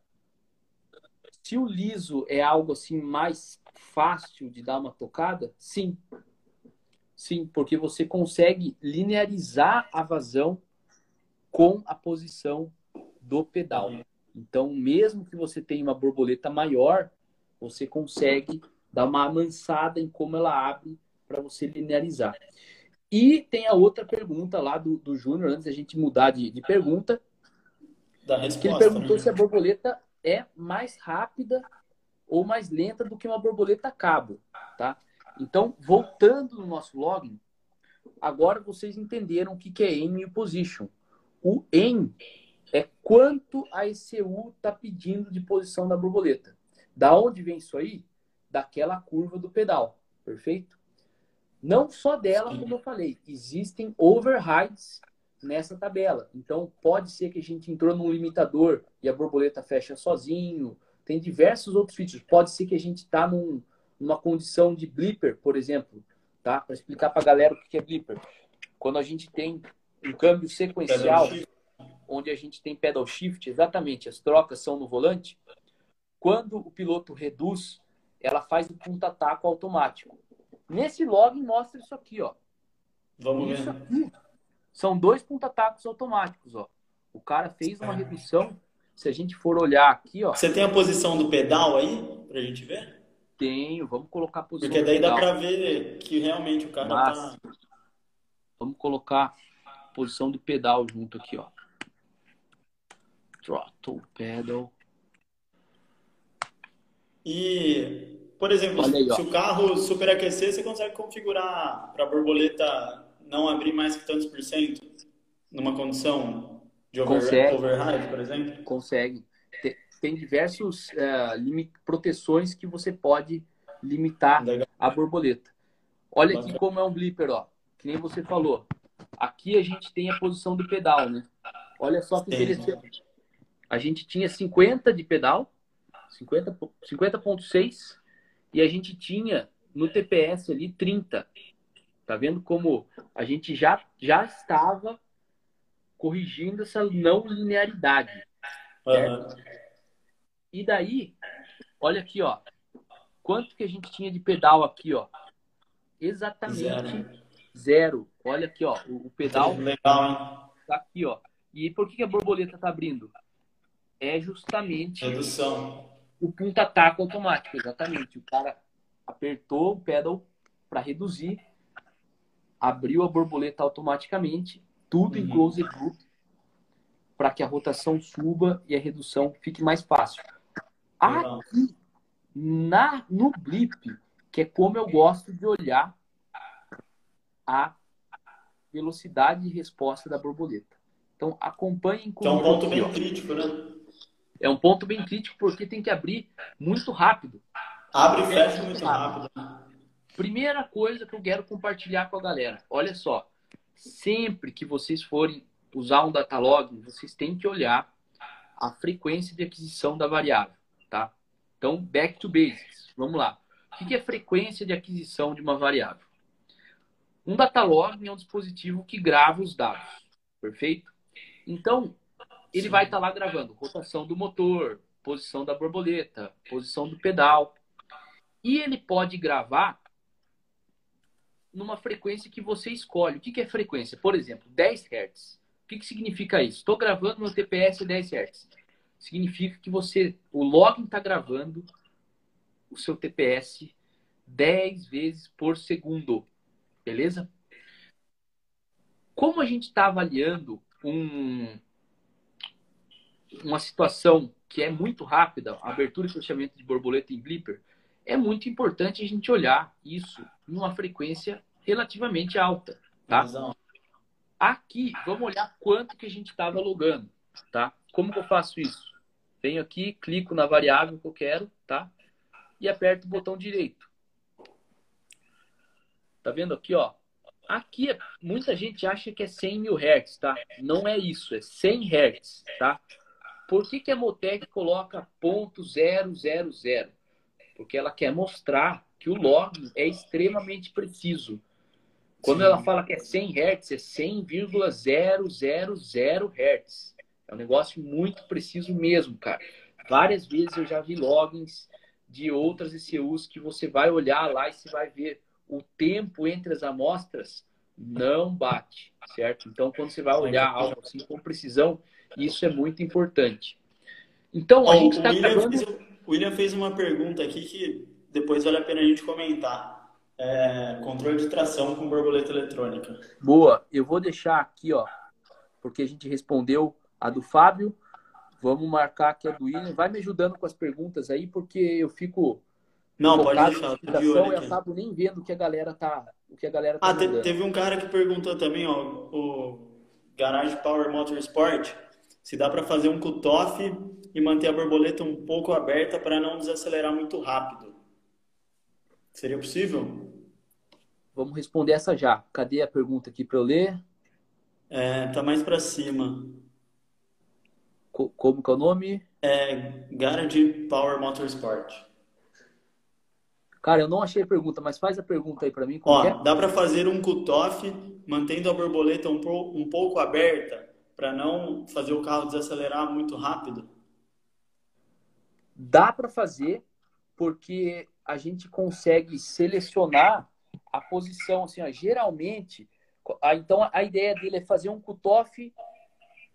Se o liso é algo assim mais fácil de dar uma tocada, sim. Sim, porque você consegue linearizar a vazão com a posição do pedal. Então, mesmo que você tenha uma borboleta maior, você consegue dar uma amansada em como ela abre para você linearizar. E tem a outra pergunta lá do, do Júnior, antes da gente mudar de, de pergunta. Da resposta, que ele perguntou né? se a borboleta é mais rápida ou mais lenta do que uma borboleta cabo, tá? Então, voltando no nosso login, agora vocês entenderam o que é aim position. O aim é quanto a ECU está pedindo de posição da borboleta. Da onde vem isso aí? Daquela curva do pedal, perfeito? Não só dela, Sim. como eu falei, existem overrides nessa tabela. Então, pode ser que a gente entrou num limitador e a borboleta fecha sozinho. Tem diversos outros features. Pode ser que a gente está num, numa condição de blipper, por exemplo, tá? Para explicar para a galera o que é blipper. Quando a gente tem um câmbio sequencial, onde a gente tem pedal shift, exatamente, as trocas são no volante, quando o piloto reduz, ela faz o punta-taco automático. Nesse login mostra isso aqui, ó. Vamos isso ver. aqui são dois punta-tacos automáticos, ó. O cara fez uma redução. Se a gente for olhar aqui, ó, Você tem a posição do pedal aí pra gente ver? tenho, vamos colocar a posição Porque daí dá pedal. pra ver que realmente o cara tá. Vamos colocar a posição do pedal junto aqui, ó. Throttle pedal. E, por exemplo, aí, se o carro superaquecer, você consegue configurar para a borboleta não abrir mais que tantos por cento numa condição de over, Consegue. override, por exemplo? Consegue. Tem, tem diversos é, limi- proteções que você pode limitar Legal. a borboleta. Olha aqui como é um blipper, ó. Que nem você falou. Aqui a gente tem a posição do pedal, né? Olha só que interessante. A gente tinha 50 de pedal, 50 po- 50.6 e a gente tinha no TPS ali 30. Tá vendo como a gente já já estava corrigindo essa não linearidade. Aham. E daí, olha aqui, ó. Quanto que a gente tinha de pedal aqui, ó? Exatamente Zero. zero. Olha aqui, ó. O, o pedal Legal, tá aqui, ó. E por que que a borboleta tá abrindo? É justamente Redução. O punta-taco automático, exatamente. O cara apertou o pedal para reduzir, abriu a borboleta automaticamente, tudo em Uhum. close loop, para que a rotação suba e a redução fique mais fácil. Aqui, na, no blip, que é como eu gosto de olhar a velocidade de resposta da borboleta. Então, acompanhem Que é um ponto bem crítico, né? É um ponto bem crítico porque tem que abrir muito rápido. Abre e fecha muito rápido. Primeira coisa que eu quero compartilhar com a galera. Olha só, sempre que vocês forem usar um datalog, vocês têm que olhar a frequência de aquisição da variável, tá? Então, back to basics. Vamos lá. O que é frequência de aquisição de uma variável? Um datalog é um dispositivo que grava os dados, perfeito? Então, ele vai estar lá gravando rotação do motor, posição da borboleta, posição do pedal. E ele pode gravar numa frequência que você escolhe. O que que é frequência? Por exemplo, 10 Hz. O que, que significa isso? Estou gravando no TPS 10 Hz. Significa que você, o login está gravando o seu TPS 10 vezes por segundo. Beleza? Como a gente está avaliando um, uma situação que é muito rápida, abertura e fechamento de borboleta em blipper, é muito importante a gente olhar isso numa frequência relativamente alta, tá? Aqui, vamos olhar quanto que a gente estava logando, tá? Como que eu faço isso? Venho aqui, clico na variável que eu quero, tá? E aperto o botão direito. Tá vendo aqui, ó? Aqui, muita gente acha que é 100 mil Hz, tá? Não é isso, é 100 Hz, tá? Por que, que a Motec coloca ponto .000? Porque ela quer mostrar que o log é extremamente preciso. Quando Sim. ela fala que é 100 Hz, é 100,000 Hz. É um negócio muito preciso mesmo, cara. Várias vezes eu já vi logins de outras ECUs que você vai olhar lá e você vai ver o tempo entre as amostras não bate, certo? Então, quando você vai olhar algo assim com precisão, isso é muito importante. Então, a Ó, gente o, está William gravando... fez, o William fez uma pergunta aqui que depois vale a pena a gente comentar. É, controle de tração com borboleta eletrônica. Boa, eu vou deixar aqui, ó, porque a gente respondeu a do Fábio. Vamos marcar aqui a do William. Vai me ajudando com as perguntas aí, porque eu fico Não, pode deixar, tô de explicação olho e aqui. acabo nem vendo o que a galera tá, o que a galera tá Ah, te- teve um cara que perguntou também, ó, o Garage Power Motorsport, se dá para fazer um cutoff e manter a borboleta um pouco aberta para não desacelerar muito rápido. Seria possível? Vamos responder essa já. Cadê a pergunta aqui para eu ler? É, tá mais para cima. Co- como que é o nome? É Garage Power Motorsport. Cara, eu não achei a pergunta, mas faz a pergunta aí para mim. Como que é? Ó, dá para fazer um cutoff mantendo a borboleta um, um pouco aberta para não fazer o carro desacelerar muito rápido? Dá para fazer, porque a gente consegue selecionar a posição, assim, ó, geralmente, a, então a ideia dele é fazer um cutoff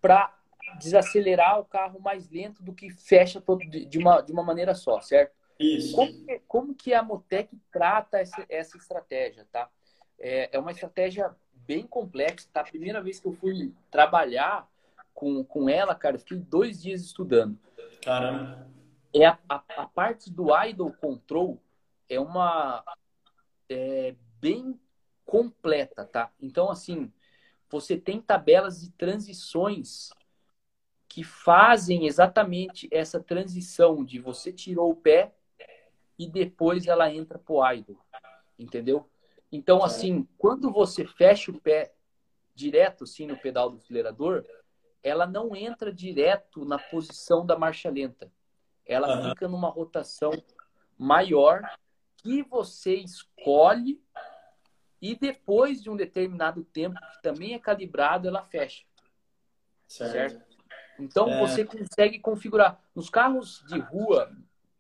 para desacelerar o carro mais lento do que fecha todo, de, uma, de uma maneira só, certo? Isso. Como que, como que a Motec trata essa, essa estratégia, tá? É, é uma estratégia bem complexa, tá? A primeira vez que eu fui trabalhar com, com ela, cara, eu fiquei dois dias estudando. Caramba. É a, a, a parte do idle control é uma é bem completa, tá? Então, assim, você tem tabelas de transições que fazem exatamente essa transição de você tirou o pé e depois ela entra pro idle, entendeu? Então, assim, quando você fecha o pé direto, assim, no pedal do acelerador, ela não entra direto na posição da marcha lenta. Ela uhum. fica numa rotação maior que você escolhe e depois de um determinado tempo, que também é calibrado, ela fecha. Certo? certo? Então é... você consegue configurar. Nos carros de rua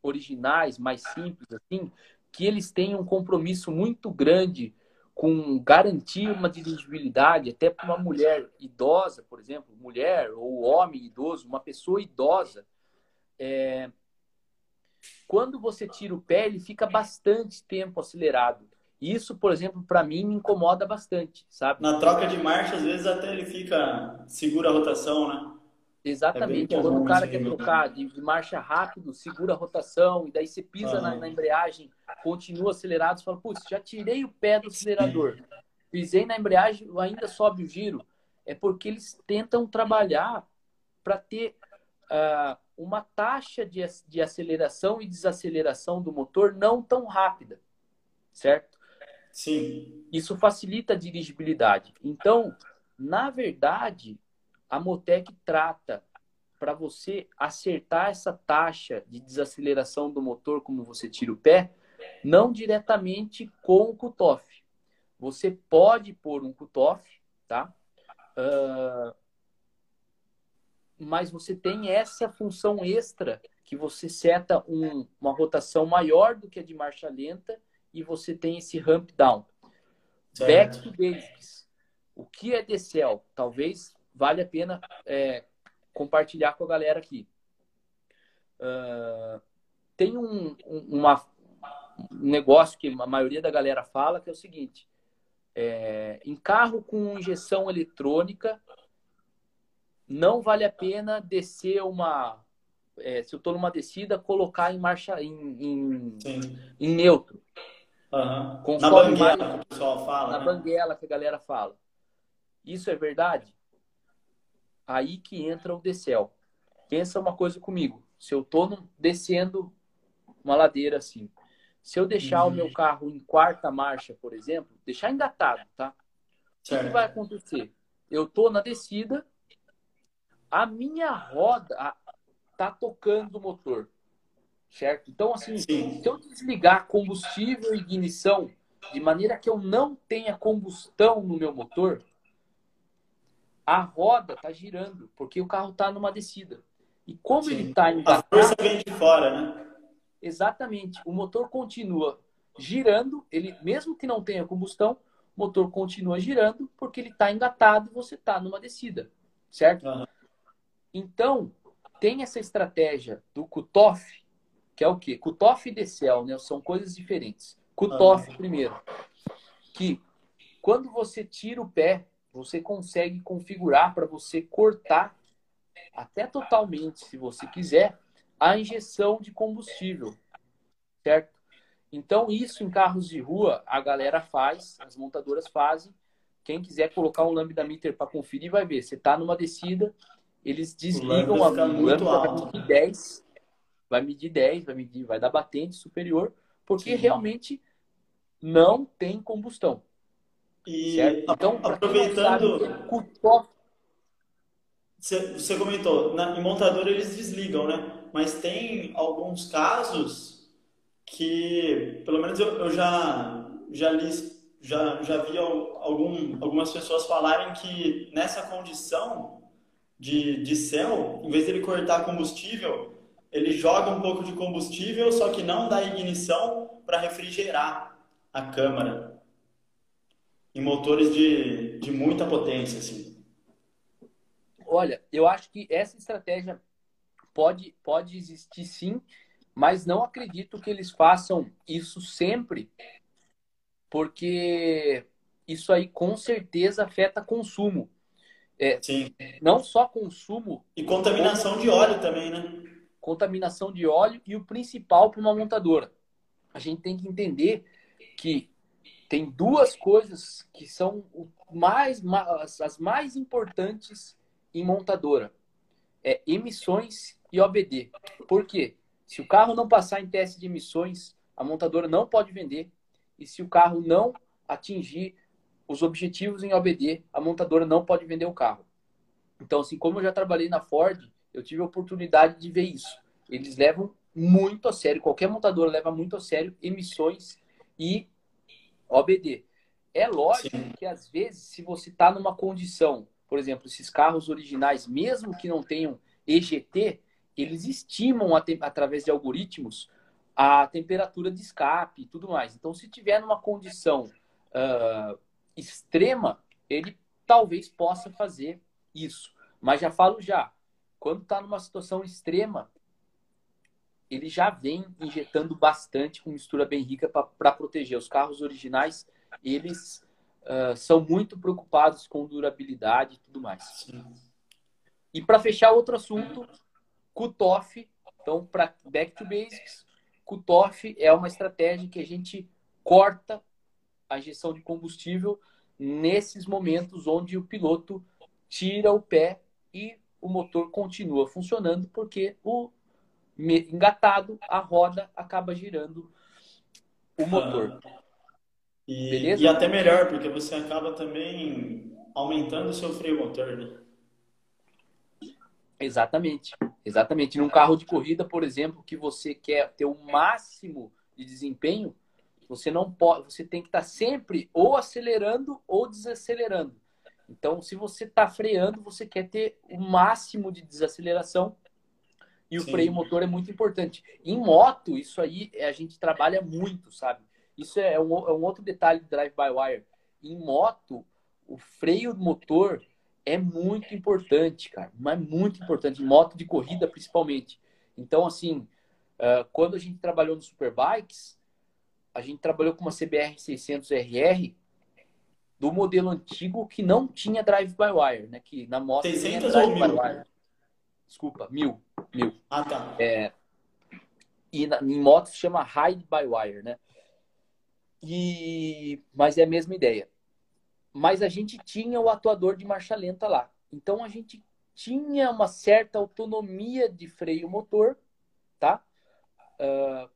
originais, mais simples, assim, que eles têm um compromisso muito grande com garantir uma dirigibilidade, até para uma mulher idosa, por exemplo, mulher ou homem idoso, uma pessoa idosa, é... quando você tira o pé, ele fica bastante tempo acelerado. Isso, por exemplo, para mim me incomoda bastante, sabe? Na troca de marcha, às vezes até ele fica segura a rotação, né? Exatamente. É Quando o cara quer trocar de, de, marcha rápido, segura a rotação, e daí você pisa na, na, embreagem, continua acelerado, você fala, putz, já tirei o pé do acelerador. Pisei na embreagem, ainda sobe o giro. É porque eles tentam trabalhar para ter uh, uma taxa de, de aceleração e desaceleração do motor não tão rápida, certo? Sim. Isso facilita a dirigibilidade. Então, na verdade, a Motec trata para você acertar essa taxa de desaceleração do motor, como você tira o pé, não diretamente com o cutoff. Você pode pôr um cutoff, tá? Uh, mas você tem essa função extra que você seta um, uma rotação maior do que a de marcha lenta e você tem esse ramp down. Back to basics. O que é decel? Talvez vale a pena é, compartilhar com a galera aqui. Uh, tem um, uma, um negócio que a maioria da galera fala que é o seguinte: é, em carro com injeção eletrônica, não vale a pena descer uma. É, se eu estou numa descida, colocar em marcha em, em, em neutro. Uhum. Na banguela mais, que o pessoal fala. Na né? banguela que a galera fala. Isso é verdade? Aí que entra o decel. Pensa uma coisa comigo. Se eu estou descendo uma ladeira assim, se eu deixar uhum. o meu carro em quarta marcha, por exemplo, deixar engatado, tá? O que, que, vai acontecer? Eu estou na descida, a minha roda tá tocando o motor, certo? Então, assim, Sim. se eu desligar combustível e ignição de maneira que eu não tenha combustão no meu motor, a roda está girando, porque o carro está numa descida. E como Sim. ele está engatado... A força vem de fora, né? Exatamente. O motor continua girando, ele mesmo que não tenha combustão, o motor continua girando porque ele está engatado e você está numa descida, certo? Uhum. Então, tem essa estratégia do cutoff, que é o quê? Cutoff e decel, né? São coisas diferentes. Cutoff, uhum. primeiro, que quando você tira o pé você consegue configurar para você cortar até totalmente, se você quiser, a injeção de combustível, certo? Então, isso em carros de rua, a galera faz, as montadoras fazem. Quem quiser colocar um lambda meter para conferir, vai ver. Você está numa descida, eles desligam a lâmpada, vai medir 10, vai medir 10, vai medir, vai dar batente superior, porque Sim. realmente não tem combustão. E então, aproveitando. Você comentou, na, em montador eles desligam, né? Mas tem alguns casos que, pelo menos eu, eu já, já li, já, já vi algum, algumas pessoas falarem que nessa condição de, de céu, em vez de ele cortar combustível, ele joga um pouco de combustível, só que não dá ignição para refrigerar a câmara. Em motores de, de muita potência, assim. Olha, eu acho que essa estratégia pode, pode existir sim, mas não acredito que eles façam isso sempre, porque isso aí com certeza afeta consumo. É, Sim. Não só consumo. E contaminação como... de óleo também, né? Contaminação de óleo e o principal para uma montadora. A gente tem que entender que tem duas coisas que são mais, as mais importantes em montadora. É emissões e OBD. Por quê? Se o carro não passar em teste de emissões, a montadora não pode vender. E se o carro não atingir os objetivos em OBD, a montadora não pode vender o carro. Então, assim, como eu já trabalhei na Ford, eu tive a oportunidade de ver isso. Eles levam muito a sério, qualquer montadora leva muito a sério emissões e OBD. É lógico Sim. que às vezes, se você está numa condição, por exemplo, esses carros originais, mesmo que não tenham EGT, eles estimam através de algoritmos a temperatura de escape e tudo mais. Então, se tiver numa condição uh, extrema, ele talvez possa fazer isso. Mas já falo já, quando está numa situação extrema, ele já vem injetando bastante com mistura bem rica para proteger. Os carros originais, eles uh, são muito preocupados com durabilidade e tudo mais. Sim. E para fechar outro assunto, cutoff. Então, para back to basics, cutoff é uma estratégia que a gente corta a injeção de combustível nesses momentos onde o piloto tira o pé e o motor continua funcionando porque o engatado, a roda acaba girando o motor. Ah, e, Beleza? e até melhor, porque você acaba também aumentando o seu freio motor, né? Exatamente. Exatamente. Num carro de corrida, por exemplo, que você quer ter o máximo de desempenho, você não pode, você tem que estar sempre ou acelerando ou desacelerando. Então, se você está freando, você quer ter o máximo de desaceleração e o Sim. freio motor é muito importante. Em moto, isso aí a gente trabalha muito, sabe? Isso é um, é um outro detalhe do drive-by-wire. Em moto, o freio motor é muito importante, cara. Mas muito importante. Em moto de corrida, principalmente. Então, assim, uh, quando a gente trabalhou no Superbikes, a gente trabalhou com uma CBR 600RR do modelo antigo que não tinha drive-by-wire, né? Que na moto 600 ou mil? Desculpa, mil. Mil. Ah, tá. É, e na, em moto se chama ride-by-wire, né? E, mas é a mesma ideia. Mas a gente tinha o atuador de marcha lenta lá. Então a gente tinha uma certa autonomia de freio motor, tá? Uh,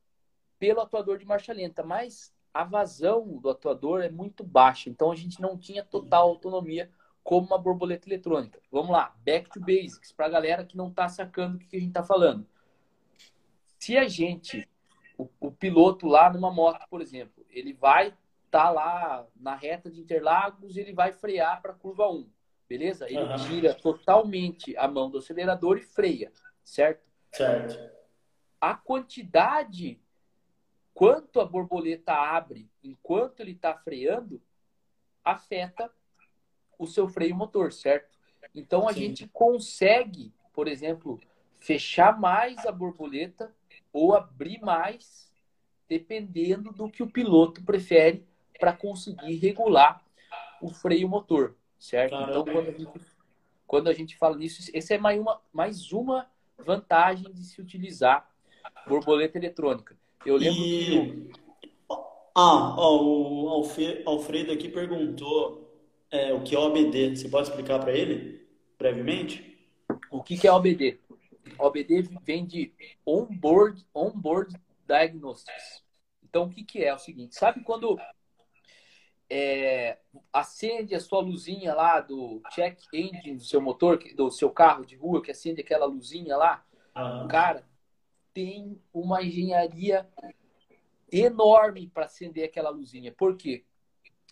pelo atuador de marcha lenta, mas a vazão do atuador é muito baixa, então a gente não tinha total autonomia como uma borboleta eletrônica. Vamos lá, back to basics, para a galera que não está sacando o que a gente está falando. Se a gente, o, o, piloto lá numa moto, por exemplo, ele vai estar tá lá na reta de Interlagos, ele vai frear para a curva 1, beleza? Ele uhum. tira totalmente a mão do acelerador e freia, certo? Certo. A quantidade quanto a borboleta abre enquanto ele está freando afeta o seu freio motor, certo? Então a Sim. gente consegue, por exemplo, fechar mais a borboleta ou abrir mais, dependendo do que o piloto prefere para conseguir regular o freio motor, certo? Caramba. Então quando a, gente, quando a gente fala nisso, essa é mais uma, mais uma vantagem de se utilizar borboleta eletrônica. Eu lembro e... que. Ah, o Alfredo aqui perguntou é, o que é OBD. Você pode explicar para ele brevemente? O que, que é OBD? OBD vem de Onboard, onboard Diagnostics. Então, o que, que é? É o seguinte: sabe quando é, acende a sua luzinha lá do check engine do seu motor, do seu carro de rua, que acende aquela luzinha lá? Ah. Cara, tem uma engenharia enorme para acender aquela luzinha. Por quê?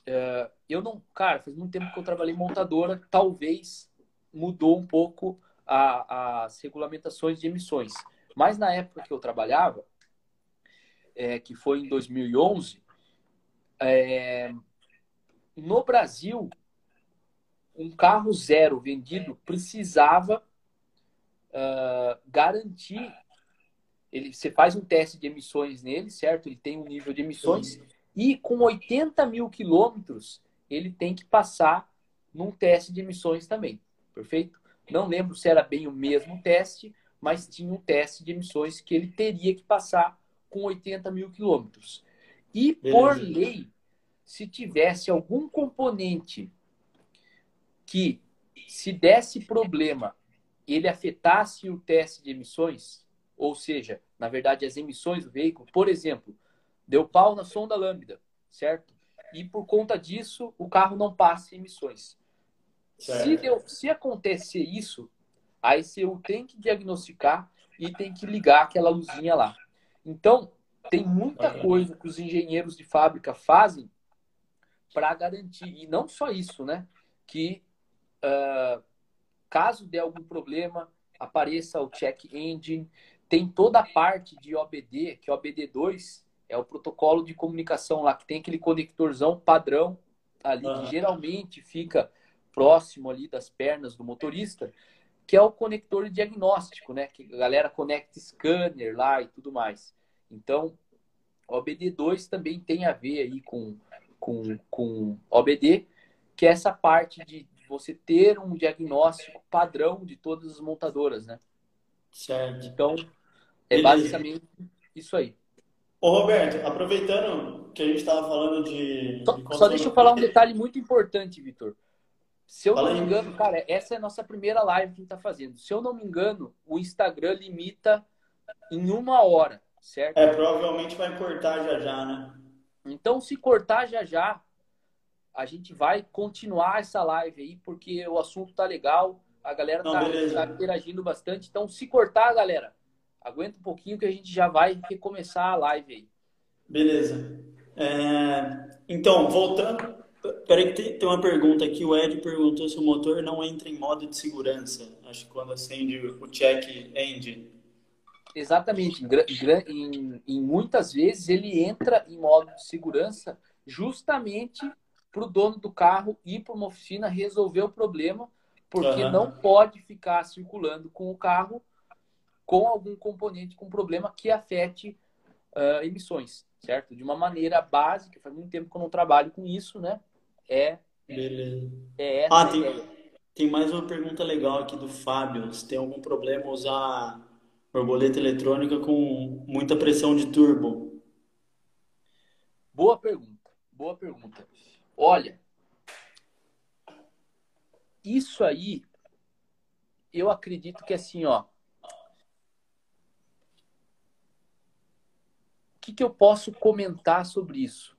Uh, eu não, cara, faz muito tempo que eu trabalhei montadora, talvez mudou um pouco a, as regulamentações de emissões. Mas na época que eu trabalhava, é, que foi em 2011, é, no Brasil, um carro zero vendido precisava uh, garantir. Ele, você faz um teste de emissões nele, certo? Ele tem um nível de emissões. Sim. E com 80 mil quilômetros, ele tem que passar num teste de emissões também. Perfeito? Não lembro se era bem o mesmo teste, mas tinha um teste de emissões que ele teria que passar com 80 mil quilômetros. E, Beleza. por lei, se tivesse algum componente que, se desse problema, ele afetasse o teste de emissões, ou seja, na verdade, as emissões do veículo, por exemplo, deu pau na sonda lambda, certo? E por conta disso, o carro não passa emissões. Se, deu, se acontecer isso, a ECU tem que diagnosticar e tem que ligar aquela luzinha lá. Então, tem muita coisa que os engenheiros de fábrica fazem para garantir, e não só isso, né? Que uh, caso dê algum problema, apareça o check engine, tem toda a parte de OBD, que é OBD2, é o protocolo de comunicação lá, que tem aquele conectorzão padrão ali, que geralmente fica próximo ali das pernas do motorista, que é o conector diagnóstico, né? Que a galera conecta scanner lá e tudo mais. Então, OBD2 também tem a ver aí com, com, com OBD, que é essa parte de você ter um diagnóstico padrão de todas as montadoras, né? Certo. Então, é Beleza. basicamente isso aí. Ô Roberto, aproveitando que a gente estava falando de. Só, de só deixa eu falar um detalhe muito importante, Vitor. Se eu Fala não me engano, cara, essa é a nossa primeira live que a gente está fazendo. Se eu não me engano, o Instagram limita em uma hora, certo? É, provavelmente vai cortar já já, né? Então, se cortar já já, a gente vai continuar essa live aí, porque o assunto tá legal, a galera não, tá, tá, interagindo bastante. Então, se cortar, galera, aguenta um pouquinho que a gente já vai recomeçar a live aí. Beleza. É... Então, voltando, Peraí que tem, uma pergunta aqui. O Ed perguntou se o motor não entra em modo de segurança. Acho que quando acende o check engine. Exatamente. Em, em muitas vezes ele entra em modo de segurança justamente para o dono do carro ir para uma oficina resolver o problema, porque uhum. não pode ficar circulando com o carro com algum componente com problema que afete uh, emissões, certo? De uma maneira básica, faz muito tempo que eu não trabalho com isso, né? É. Beleza. É essa ah, tem, tem mais uma pergunta legal aqui do Fábio. Se tem algum problema usar borboleta eletrônica com muita pressão de turbo? Boa pergunta. Boa pergunta. Olha, isso aí, eu acredito que assim, ó. O que, que eu posso comentar sobre isso?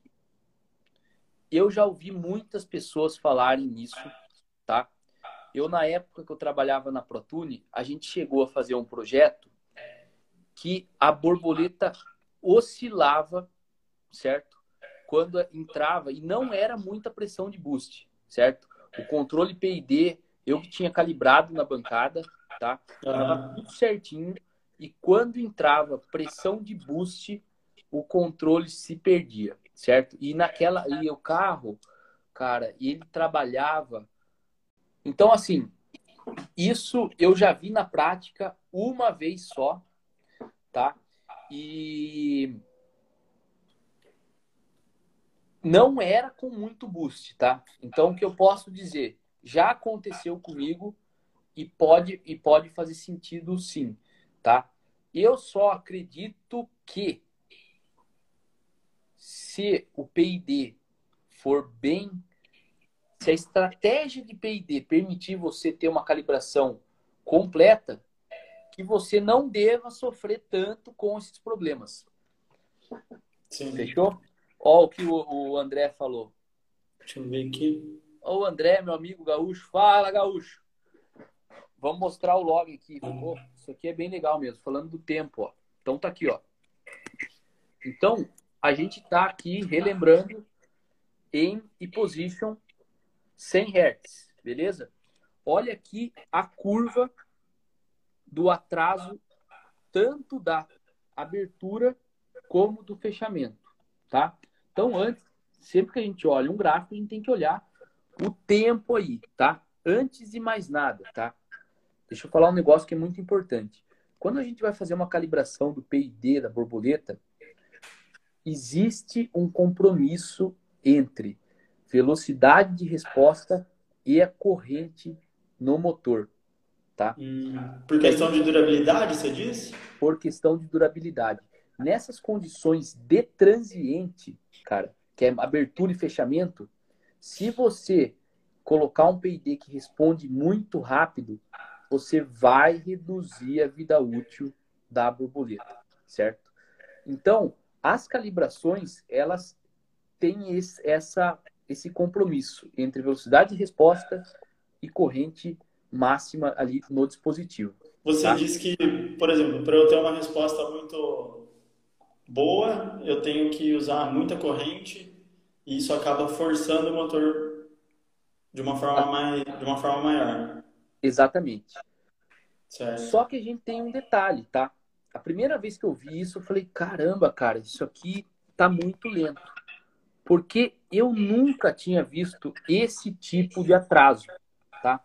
eu já ouvi muitas pessoas falarem nisso, tá? Eu, na época que eu trabalhava na Protune, a gente chegou a fazer um projeto que a borboleta oscilava, certo? Quando entrava, e não era muita pressão de boost, certo? O controle PID, eu que tinha calibrado na bancada, tá? Tava tudo certinho. E quando entrava pressão de boost, o controle se perdia certo? E naquela e o carro, cara, ele trabalhava. Então assim, isso eu já vi na prática uma vez só, tá? E não era com muito boost, tá? Então o que eu posso dizer, já aconteceu comigo e pode e pode fazer sentido sim, tá? Eu só acredito que se o PID for bem, se a estratégia de PID permitir você ter uma calibração completa, que você não deva sofrer tanto com esses problemas. Sim. Fechou? Olha o que o, o André falou. Deixa eu ver aqui. O André, meu amigo gaúcho. Fala, gaúcho. Vamos mostrar o log aqui. Ficou? Isso aqui é bem legal mesmo. Falando do tempo, ó. Então tá aqui, ó. Então, a gente está aqui relembrando em e position 100 Hz, beleza? olha aqui a curva do atraso tanto da abertura como do fechamento, tá? Então, antes, sempre que a gente olha um gráfico, a gente tem que olhar o tempo aí, tá? Antes de mais nada, tá? Deixa eu falar um negócio que é muito importante. Quando a gente vai fazer uma calibração do PID da borboleta, existe um compromisso entre velocidade de resposta e a corrente no motor, tá? Hum, por questão de durabilidade, você disse? Por questão de durabilidade. Nessas condições de transiente, cara, que é abertura e fechamento, se você colocar um PID que responde muito rápido, você vai reduzir a vida útil da borboleta, certo? Então, as calibrações, elas têm esse, essa, esse compromisso entre velocidade de resposta e corrente máxima ali no dispositivo. Você tá? disse que, por exemplo, para eu ter uma resposta muito boa, eu tenho que usar muita corrente e isso acaba forçando o motor de uma forma, mais, de uma forma maior. Exatamente. Certo. Só que a gente tem um detalhe, tá? A primeira vez que eu vi isso, eu falei, caramba, cara, isso aqui tá muito lento. Porque eu nunca tinha visto esse tipo de atraso, tá?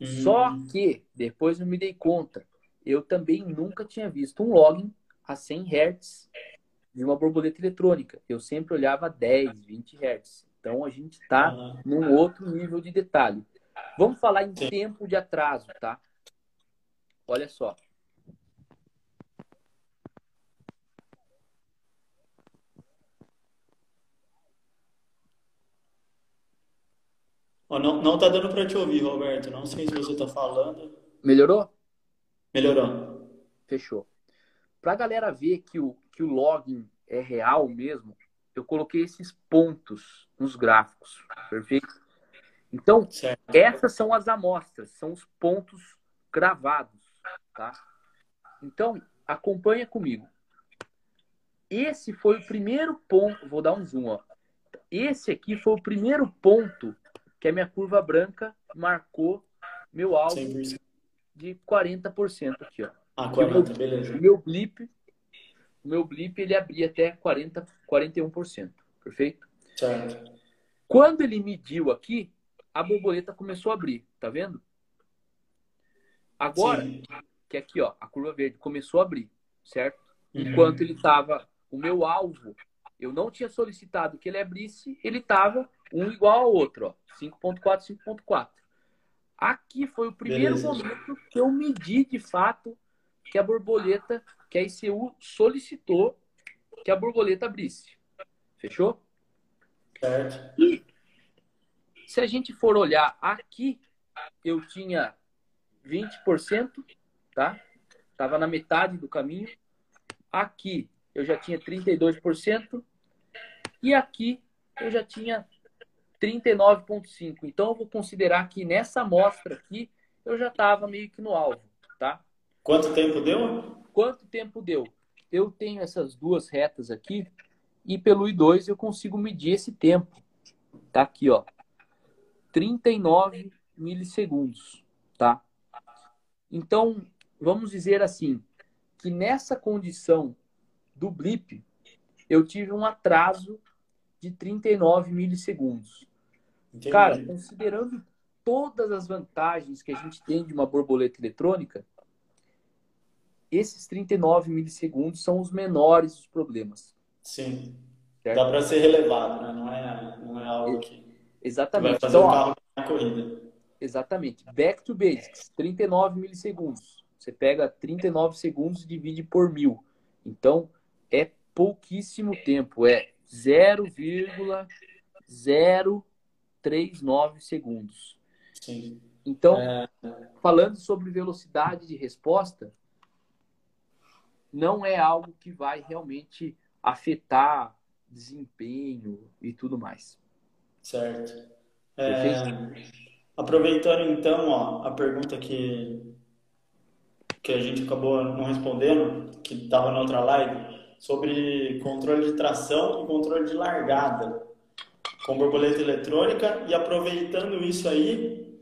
Uhum. Só que, depois eu me dei conta, eu também nunca tinha visto um login a 100 Hz de uma borboleta eletrônica. Eu sempre olhava 10, 20 Hz. Então a gente está uhum. num outro nível de detalhe. Vamos falar em tempo de atraso, tá? Olha só. Oh, não, não tá dando para te ouvir, Roberto. Não sei se você tá falando. Melhorou? Melhorou. Fechou. Para a galera ver que o, que o login é real mesmo, eu coloquei esses pontos nos gráficos, perfeito? Então, certo. essas são as amostras, são os pontos gravados, tá? Então, acompanha comigo. Esse foi o primeiro ponto, vou dar um zoom, ó. Esse aqui foi o primeiro ponto que a minha curva branca marcou meu alvo 100%. de 40% aqui, ó. Ah, 40, meu, beleza. O meu blip, meu blip ele abria até 40, 41%, perfeito? Certo. Quando ele mediu aqui, a borboleta começou a abrir, tá vendo? Agora, Sim. que aqui, ó, a curva verde começou a abrir, certo? Uhum. Enquanto ele estava, o meu alvo, eu não tinha solicitado que ele abrisse, ele estava um igual ao outro, ó, 5.4, 5.4. Aqui foi o primeiro Beleza. momento que eu medi de fato que a borboleta, que a ICU solicitou que a borboleta abrisse. Fechou? Certo. E se a gente for olhar aqui, eu tinha 20%, tá? Tava na metade do caminho. Aqui eu já tinha 32% e aqui eu já tinha 39,5. Então, eu vou considerar que nessa amostra aqui, eu já estava meio que no alvo, tá? Quanto tempo deu? Quanto tempo deu? Eu tenho essas duas retas aqui e pelo I2 eu consigo medir esse tempo. Tá aqui, ó. 39 milissegundos, tá? Então, vamos dizer assim, que nessa condição do blip, eu tive um atraso de 39 milissegundos. Entendi. Cara, considerando todas as vantagens que a gente tem de uma borboleta eletrônica, esses 39 milissegundos são os menores dos problemas. Sim. Certo? Dá para ser relevado, né? Não é, não é algo que, exatamente. vai fazer então, um carro na corrida. Exatamente. Back to basics, 39 milissegundos. Você pega 39 segundos e divide por mil. Então, é pouquíssimo tempo. É 0,0 3,9 segundos. Sim. Então, é... falando sobre velocidade de resposta, não é algo que vai realmente afetar desempenho e tudo mais. Certo. É... Aproveitando então ó, a pergunta que, que a gente acabou não respondendo, que estava na outra live, sobre controle de tração e controle de largada com borboleta eletrônica e aproveitando isso aí,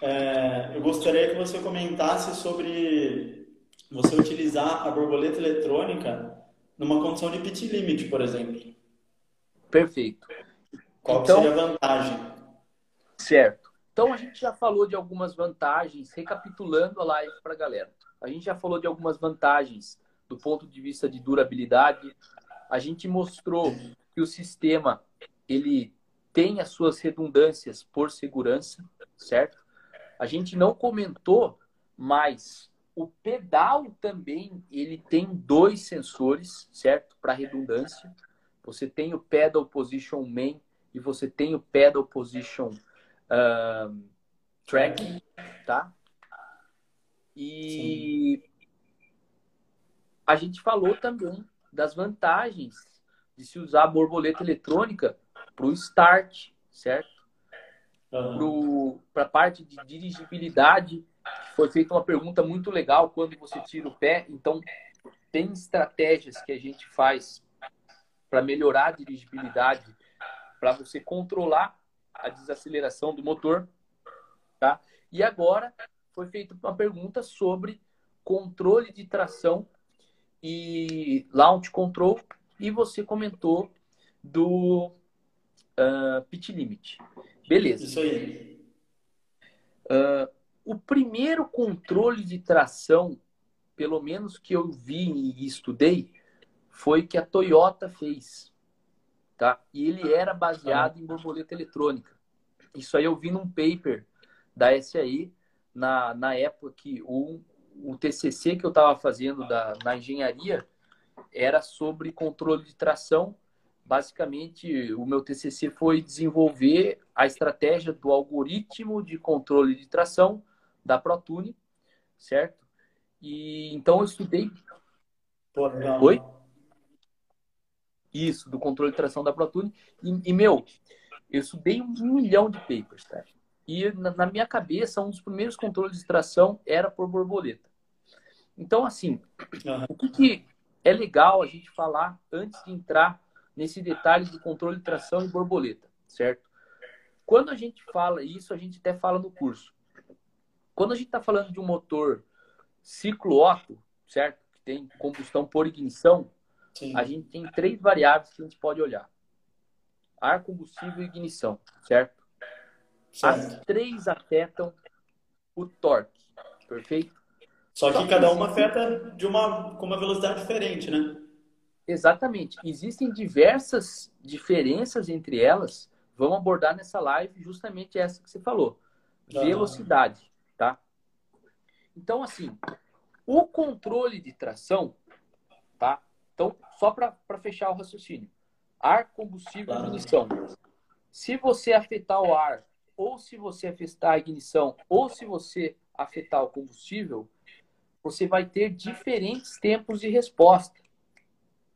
é, eu gostaria que você comentasse sobre você utilizar a borboleta eletrônica numa condição de pit limit, por exemplo. Perfeito. Qual então, seria a vantagem? Certo. Então a gente já falou de algumas vantagens, recapitulando a live para a galera. A gente já falou de algumas vantagens do ponto de vista de durabilidade. A gente mostrou que o sistema ele tem as suas redundâncias por segurança, certo? A gente não comentou, mas o pedal também ele tem dois sensores, certo? Para redundância. Você tem o pedal position main e você tem o pedal position uh, tracking, tá? E Sim. a gente falou também das vantagens de se usar a borboleta eletrônica para o start, certo? Uhum. Para a parte de dirigibilidade, foi feita uma pergunta muito legal quando você tira o pé. Então, tem estratégias que a gente faz para melhorar a dirigibilidade, para você controlar a desaceleração do motor, tá? E agora foi feita uma pergunta sobre controle de tração e launch control e você comentou do uh, pit limit. Beleza. Isso aí. Uh, o primeiro controle de tração, pelo menos que eu vi e estudei, foi que a Toyota fez. Tá? E ele era baseado em borboleta eletrônica. Isso aí eu vi num paper da SAE, na, na época que o, o TCC que eu estava fazendo da, na engenharia era sobre controle de tração basicamente, o meu TCC foi desenvolver a estratégia do algoritmo de controle de tração da ProTune, certo? E então eu estudei. Oi? Isso, do controle de tração da ProTune. E, e meu, eu estudei um milhão de papers, tá? E na, na minha cabeça, um dos primeiros controles de tração era por borboleta. Então, assim, uhum. o que, que é legal a gente falar antes de entrar nesse detalhe de controle de tração e borboleta, certo? Quando a gente fala isso, a gente até fala no curso. Quando a gente está falando de um motor ciclo Otto, certo? Que tem combustão por ignição, Sim. a gente tem três variáveis que a gente pode olhar: ar, combustível e ignição, certo? certo. As três afetam o torque, perfeito? Só que cada uma afeta de uma, com uma velocidade diferente, né? Exatamente. Existem diversas diferenças entre elas. Vamos abordar nessa live justamente essa que você falou. Velocidade, tá? Então, assim, o controle de tração, tá? Então, só para fechar o raciocínio. Ar, combustível e ignição. Se você afetar o ar, ou se você afetar a ignição, ou se você afetar o combustível, você vai ter diferentes tempos de resposta.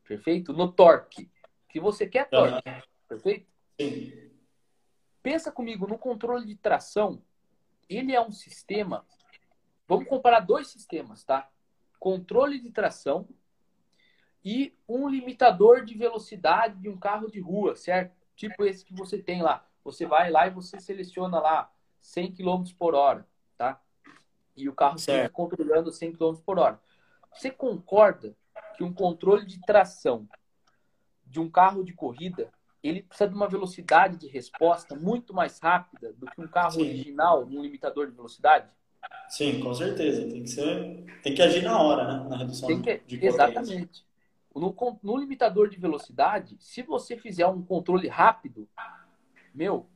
Perfeito? No torque. Que você quer torque. Uhum. Perfeito? Sim. Pensa comigo, no controle de tração, ele é um sistema. Vamos comparar dois sistemas, tá? Controle de tração e um limitador de velocidade de um carro de rua, certo? Tipo esse que você tem lá. Você vai lá e você seleciona lá 100 km por hora, tá? E o carro está controlando 100 km por hora. Você concorda que um controle de tração de um carro de corrida ele precisa de uma velocidade de resposta muito mais rápida do que um carro Sim. original num limitador de velocidade? Sim, com certeza. Tem que ser, tem que agir na hora, né? Na redução tem que, de Exatamente. No, no limitador de velocidade, se você fizer um controle rápido, meu,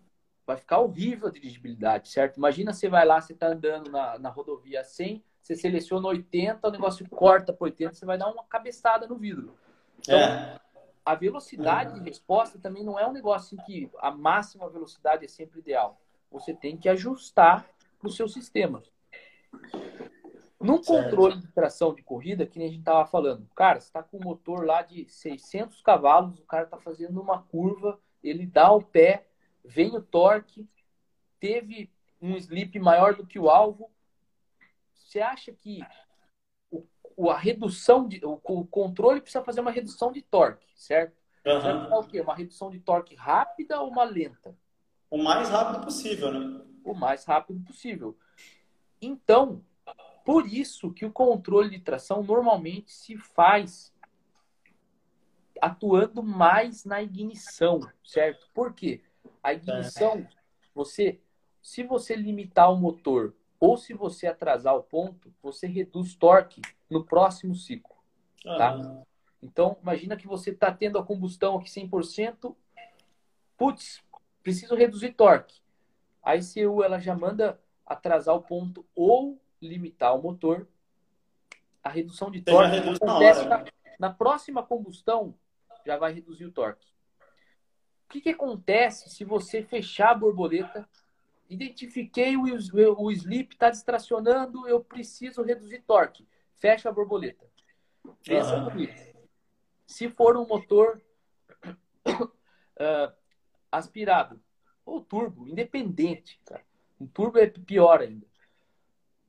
vai ficar horrível a dirigibilidade, certo? Imagina você vai lá, você está andando na, na rodovia 100, você seleciona 80, o negócio corta para 80, você vai dar uma cabeçada no vidro. Então, é. a velocidade de resposta também não é um negócio em que a máxima velocidade é sempre ideal. Você tem que ajustar para o seu sistema. Num controle de tração de corrida, que nem a gente estava falando, cara, você está com um motor lá de 600 cavalos, o cara está fazendo uma curva, ele dá o pé, vem o torque, teve um slip maior do que o alvo, você acha que o, a redução de. O, o, controle precisa fazer uma redução de torque, certo? Uhum. Você vai o quê? Uma redução de torque rápida ou uma lenta? O mais rápido possível, né? o mais rápido possível. Então, por isso que o controle de tração normalmente se faz atuando mais na ignição, certo? Por quê? A ignição, você, se você limitar o motor ou se você atrasar o ponto, você reduz torque no próximo ciclo, tá? Uhum. Então, imagina que você está tendo a combustão aqui 100%, putz, preciso reduzir torque. A ICU ela já manda atrasar o ponto ou limitar o motor. A redução de torque acontece na, na, próxima combustão, já vai reduzir o torque. O que, que acontece se você fechar a borboleta? Identifiquei o, o, o slip está distracionando, eu preciso reduzir torque. Fecha a borboleta. Pensa uhum. no Se for um motor uh, aspirado ou turbo, independente, cara. Um turbo é pior ainda.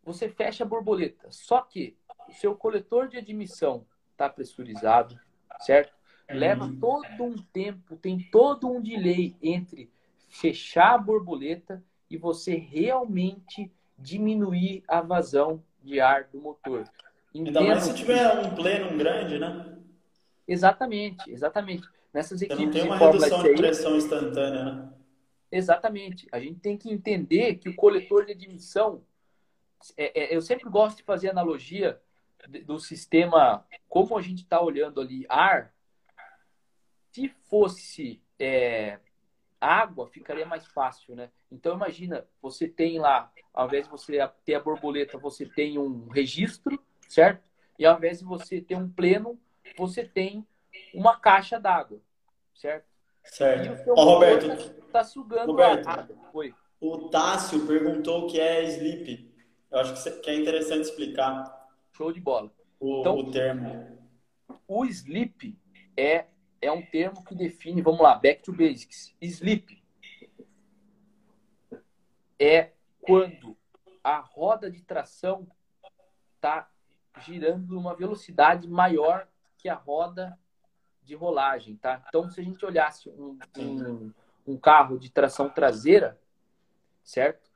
Você fecha a borboleta. Só que o seu coletor de admissão está pressurizado, certo? Leva uhum. todo um tempo, tem todo um delay entre fechar a borboleta e você realmente diminuir a vazão de ar do motor. Ainda mais se tiver um pleno grande, né? Exatamente, exatamente. Nessas equipes não tem uma redução de pressão instantânea, né? Exatamente. A gente tem que entender que o coletor de admissão. É, é, eu sempre gosto de fazer analogia do sistema, como a gente está olhando ali, ar. Se fosse é, água, ficaria mais fácil, né? Então, imagina, você tem lá, ao invés de você ter a borboleta, você tem um registro, certo? E ao invés de você ter um pleno, você tem uma caixa d'água, certo? Certo. Ó, Roberto, tá sugando Roberto, a Foi. O Tássio perguntou o que é sleep. Eu acho que é interessante explicar. Show de bola. O, então, o termo. O sleep é, é um termo que define, vamos lá, back to basics. Sleep é quando a roda de tração está girando numa velocidade maior que a roda de rolagem, tá? Então, se a gente olhasse um, um, um carro de tração traseira, certo?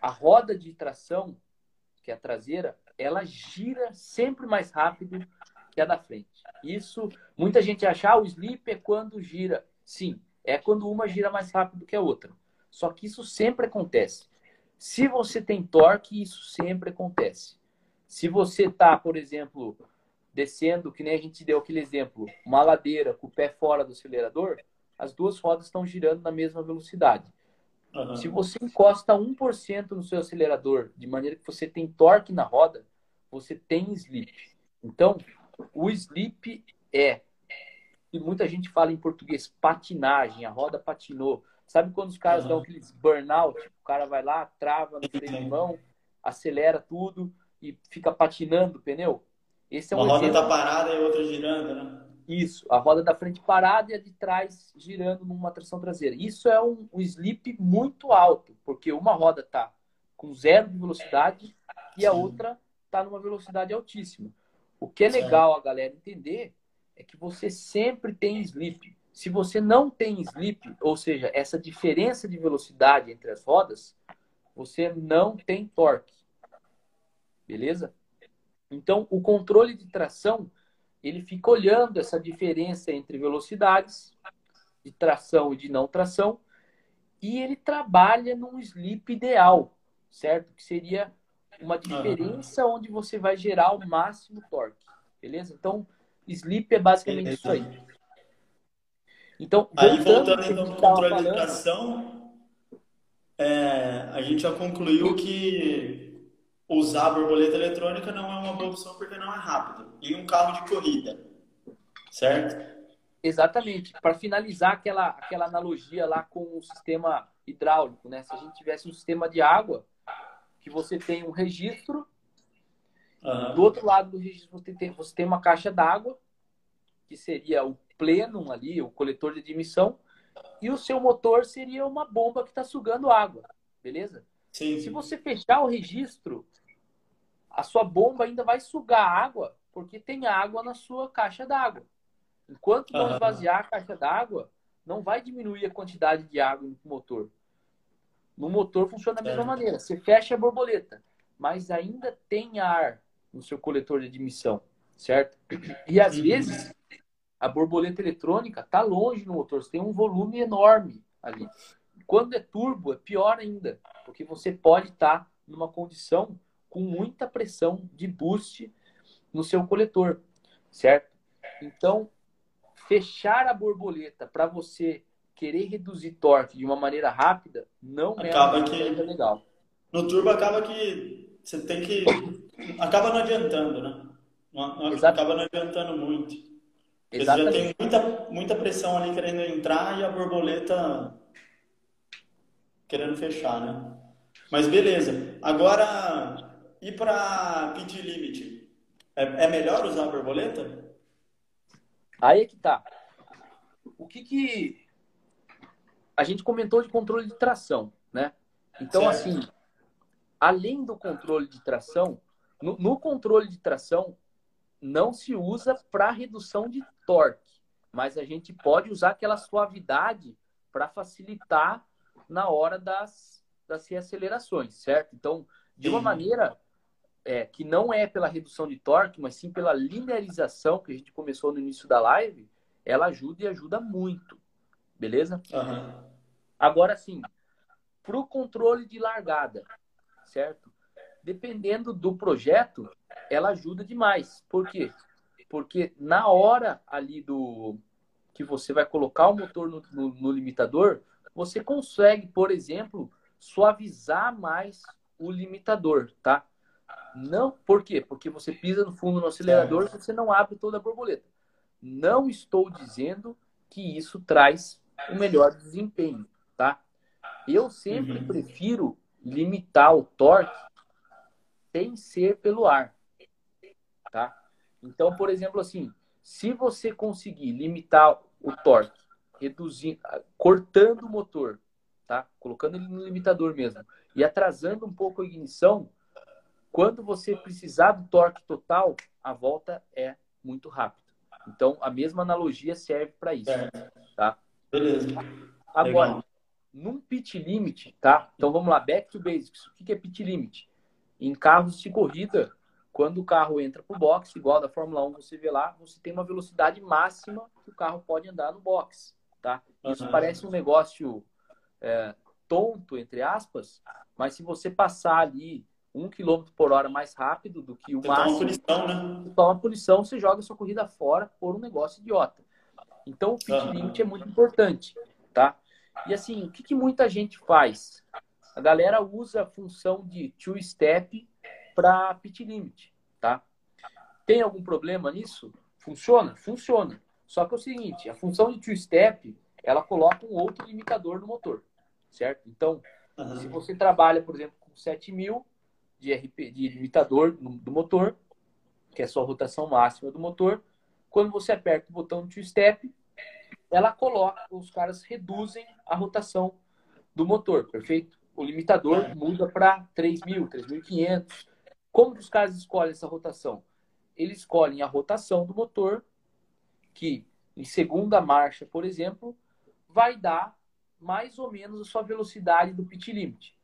A roda de tração, que é a traseira, ela gira sempre mais rápido que a da frente. Isso, muita gente acha, ah, o slip é quando gira. Sim, é quando uma gira mais rápido que a outra. Só que isso sempre acontece. Se você tem torque, isso sempre acontece. Se você tá, por exemplo, descendo, que nem a gente deu aquele exemplo, uma ladeira com o pé fora do acelerador, as duas rodas estão girando na mesma velocidade. Uhum. Se você encosta 1% no seu acelerador, de maneira que você tem torque na roda, você tem slip. Então, o slip é, e muita gente fala em português, patinagem, a roda patinou. Sabe quando os caras uhum. dão aqueles burnout? O cara vai lá, trava no freio de mão, acelera tudo e fica patinando o pneu? Esse é um Uma roda está parada e a outra girando, né? Isso, a roda da frente parada e a de trás girando numa tração traseira. Isso é um, um slip muito alto, porque uma roda está com zero de velocidade e a outra está numa velocidade altíssima. O que é legal a galera entender é que você sempre tem slip. Se você não tem slip, ou seja, essa diferença de velocidade entre as rodas, você não tem torque. Beleza? Então, o controle de tração, ele fica olhando essa diferença entre velocidades de tração e de não tração, e ele trabalha num slip ideal, certo? Que seria uma diferença uhum. onde você vai gerar o máximo torque, beleza? Então, slip é basicamente beleza. isso aí. Então, aí voltando então no controle falando... de tração, é, a gente já concluiu que usar a borboleta eletrônica não é uma boa opção porque não é rápido. Em um carro de corrida, certo? Exatamente. Para finalizar aquela, aquela analogia lá com o sistema hidráulico, né? Se a gente tivesse um sistema de água, que você tem um registro, uhum. do outro lado do registro você tem, você tem uma caixa d'água, que seria o plenum ali, o coletor de admissão, e o seu motor seria uma bomba que está sugando água, beleza? Sim. Se você fechar o registro, a sua bomba ainda vai sugar água, porque tem água na sua caixa d'água. Enquanto não uhum. esvaziar a caixa d'água, não vai diminuir a quantidade de água no motor. No motor funciona da mesma maneira. Você fecha a borboleta, mas ainda tem ar no seu coletor de admissão, certo? E às uhum. vezes a borboleta eletrônica está longe no motor, você tem um volume enorme ali. Quando é turbo, é pior ainda, porque você pode estar tá numa condição com muita pressão de boost no seu coletor, certo? Então, fechar a borboleta para você querer reduzir torque de uma maneira rápida não acaba é que, legal. No turbo acaba que você tem que acaba não adiantando, né? Não, acaba não adiantando muito. Você já tem muita, muita pressão ali querendo entrar e a borboleta querendo fechar, né? Mas beleza. Agora, ir para pit limit. É, é melhor usar a borboleta? Aí é que tá. O que que a gente comentou de controle de tração, né? Então, certo. assim, além do controle de tração, no, no controle de tração não se usa para redução de torque, mas a gente pode usar aquela suavidade para facilitar na hora das, das reacelerações, certo? Então, de uma maneira é, que não é pela redução de torque, mas sim pela linearização que a gente começou no início da live, ela ajuda e ajuda muito. Beleza? Uhum. Agora sim, para o controle de largada, certo? Dependendo do projeto, ela ajuda demais. Por quê? Porque na hora ali do que você vai colocar o motor no, no, no limitador, você consegue, por exemplo, suavizar mais o limitador, tá? Não, por quê? Porque você pisa no fundo no acelerador, e você não abre toda a borboleta. Não estou dizendo que isso traz o melhor desempenho, tá? Eu sempre uhum. prefiro limitar o torque sem ser pelo ar, tá? Então, por exemplo, assim, se você conseguir limitar o torque, reduzindo, cortando o motor, tá? Colocando ele no limitador mesmo e atrasando um pouco a ignição, quando você precisar do torque total, a volta é muito rápida. Então, a mesma analogia serve para isso, tá? Beleza. Agora, Legal. num pit limit, tá? Então vamos lá, back to basics. O que é pit limit? Em carros de corrida, quando o carro entra pro box, igual da Fórmula 1, você vê lá, você tem uma velocidade máxima que o carro pode andar no box, tá? Isso uhum. parece um negócio é, tonto, entre aspas, mas se você passar ali um quilômetro por hora mais rápido do que o você máximo, toma punição, né? Você toma punição, você joga sua corrida fora por um negócio idiota. Então, o pit uhum. limit é muito importante, tá? E assim, o que, que muita gente faz? A galera usa a função de two-step para pit limit, tá? Tem algum problema nisso? Funciona? Funciona. Só que é o seguinte, a função de two-step, ela coloca um outro limitador no motor, certo? Então, uhum. se você trabalha, por exemplo, com 7000 de, RP, de limitador do motor, que é a sua rotação máxima do motor, quando você aperta o botão two step, ela coloca, os caras reduzem a rotação do motor, perfeito? O limitador muda para 3.000, 3.500. Como que os caras escolhem essa rotação? Eles escolhem a rotação do motor, que em segunda marcha, por exemplo, vai dar mais ou menos a sua velocidade do pit limit.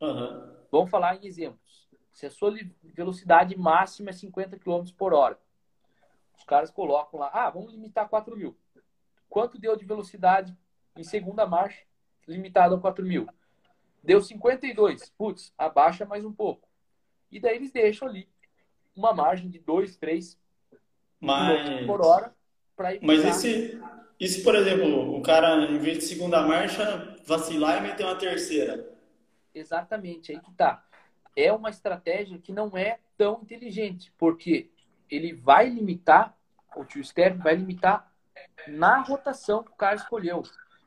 Uhum. Vamos falar em exemplos. Se a sua velocidade máxima é 50 km por hora, os caras colocam lá, ah, vamos limitar 4 mil. Quanto deu de velocidade em segunda marcha, limitado a 4 mil? Deu 52. Putz, abaixa mais um pouco. E daí eles deixam ali uma margem de 2, 3 Mas... por hora para ir. Mas esse, e por exemplo, o cara, em vez de segunda marcha, vacilar e meter uma terceira? Exatamente, aí que tá. É uma estratégia que não é tão inteligente, porque ele vai limitar, o tio step vai limitar na rotação que o cara escolheu.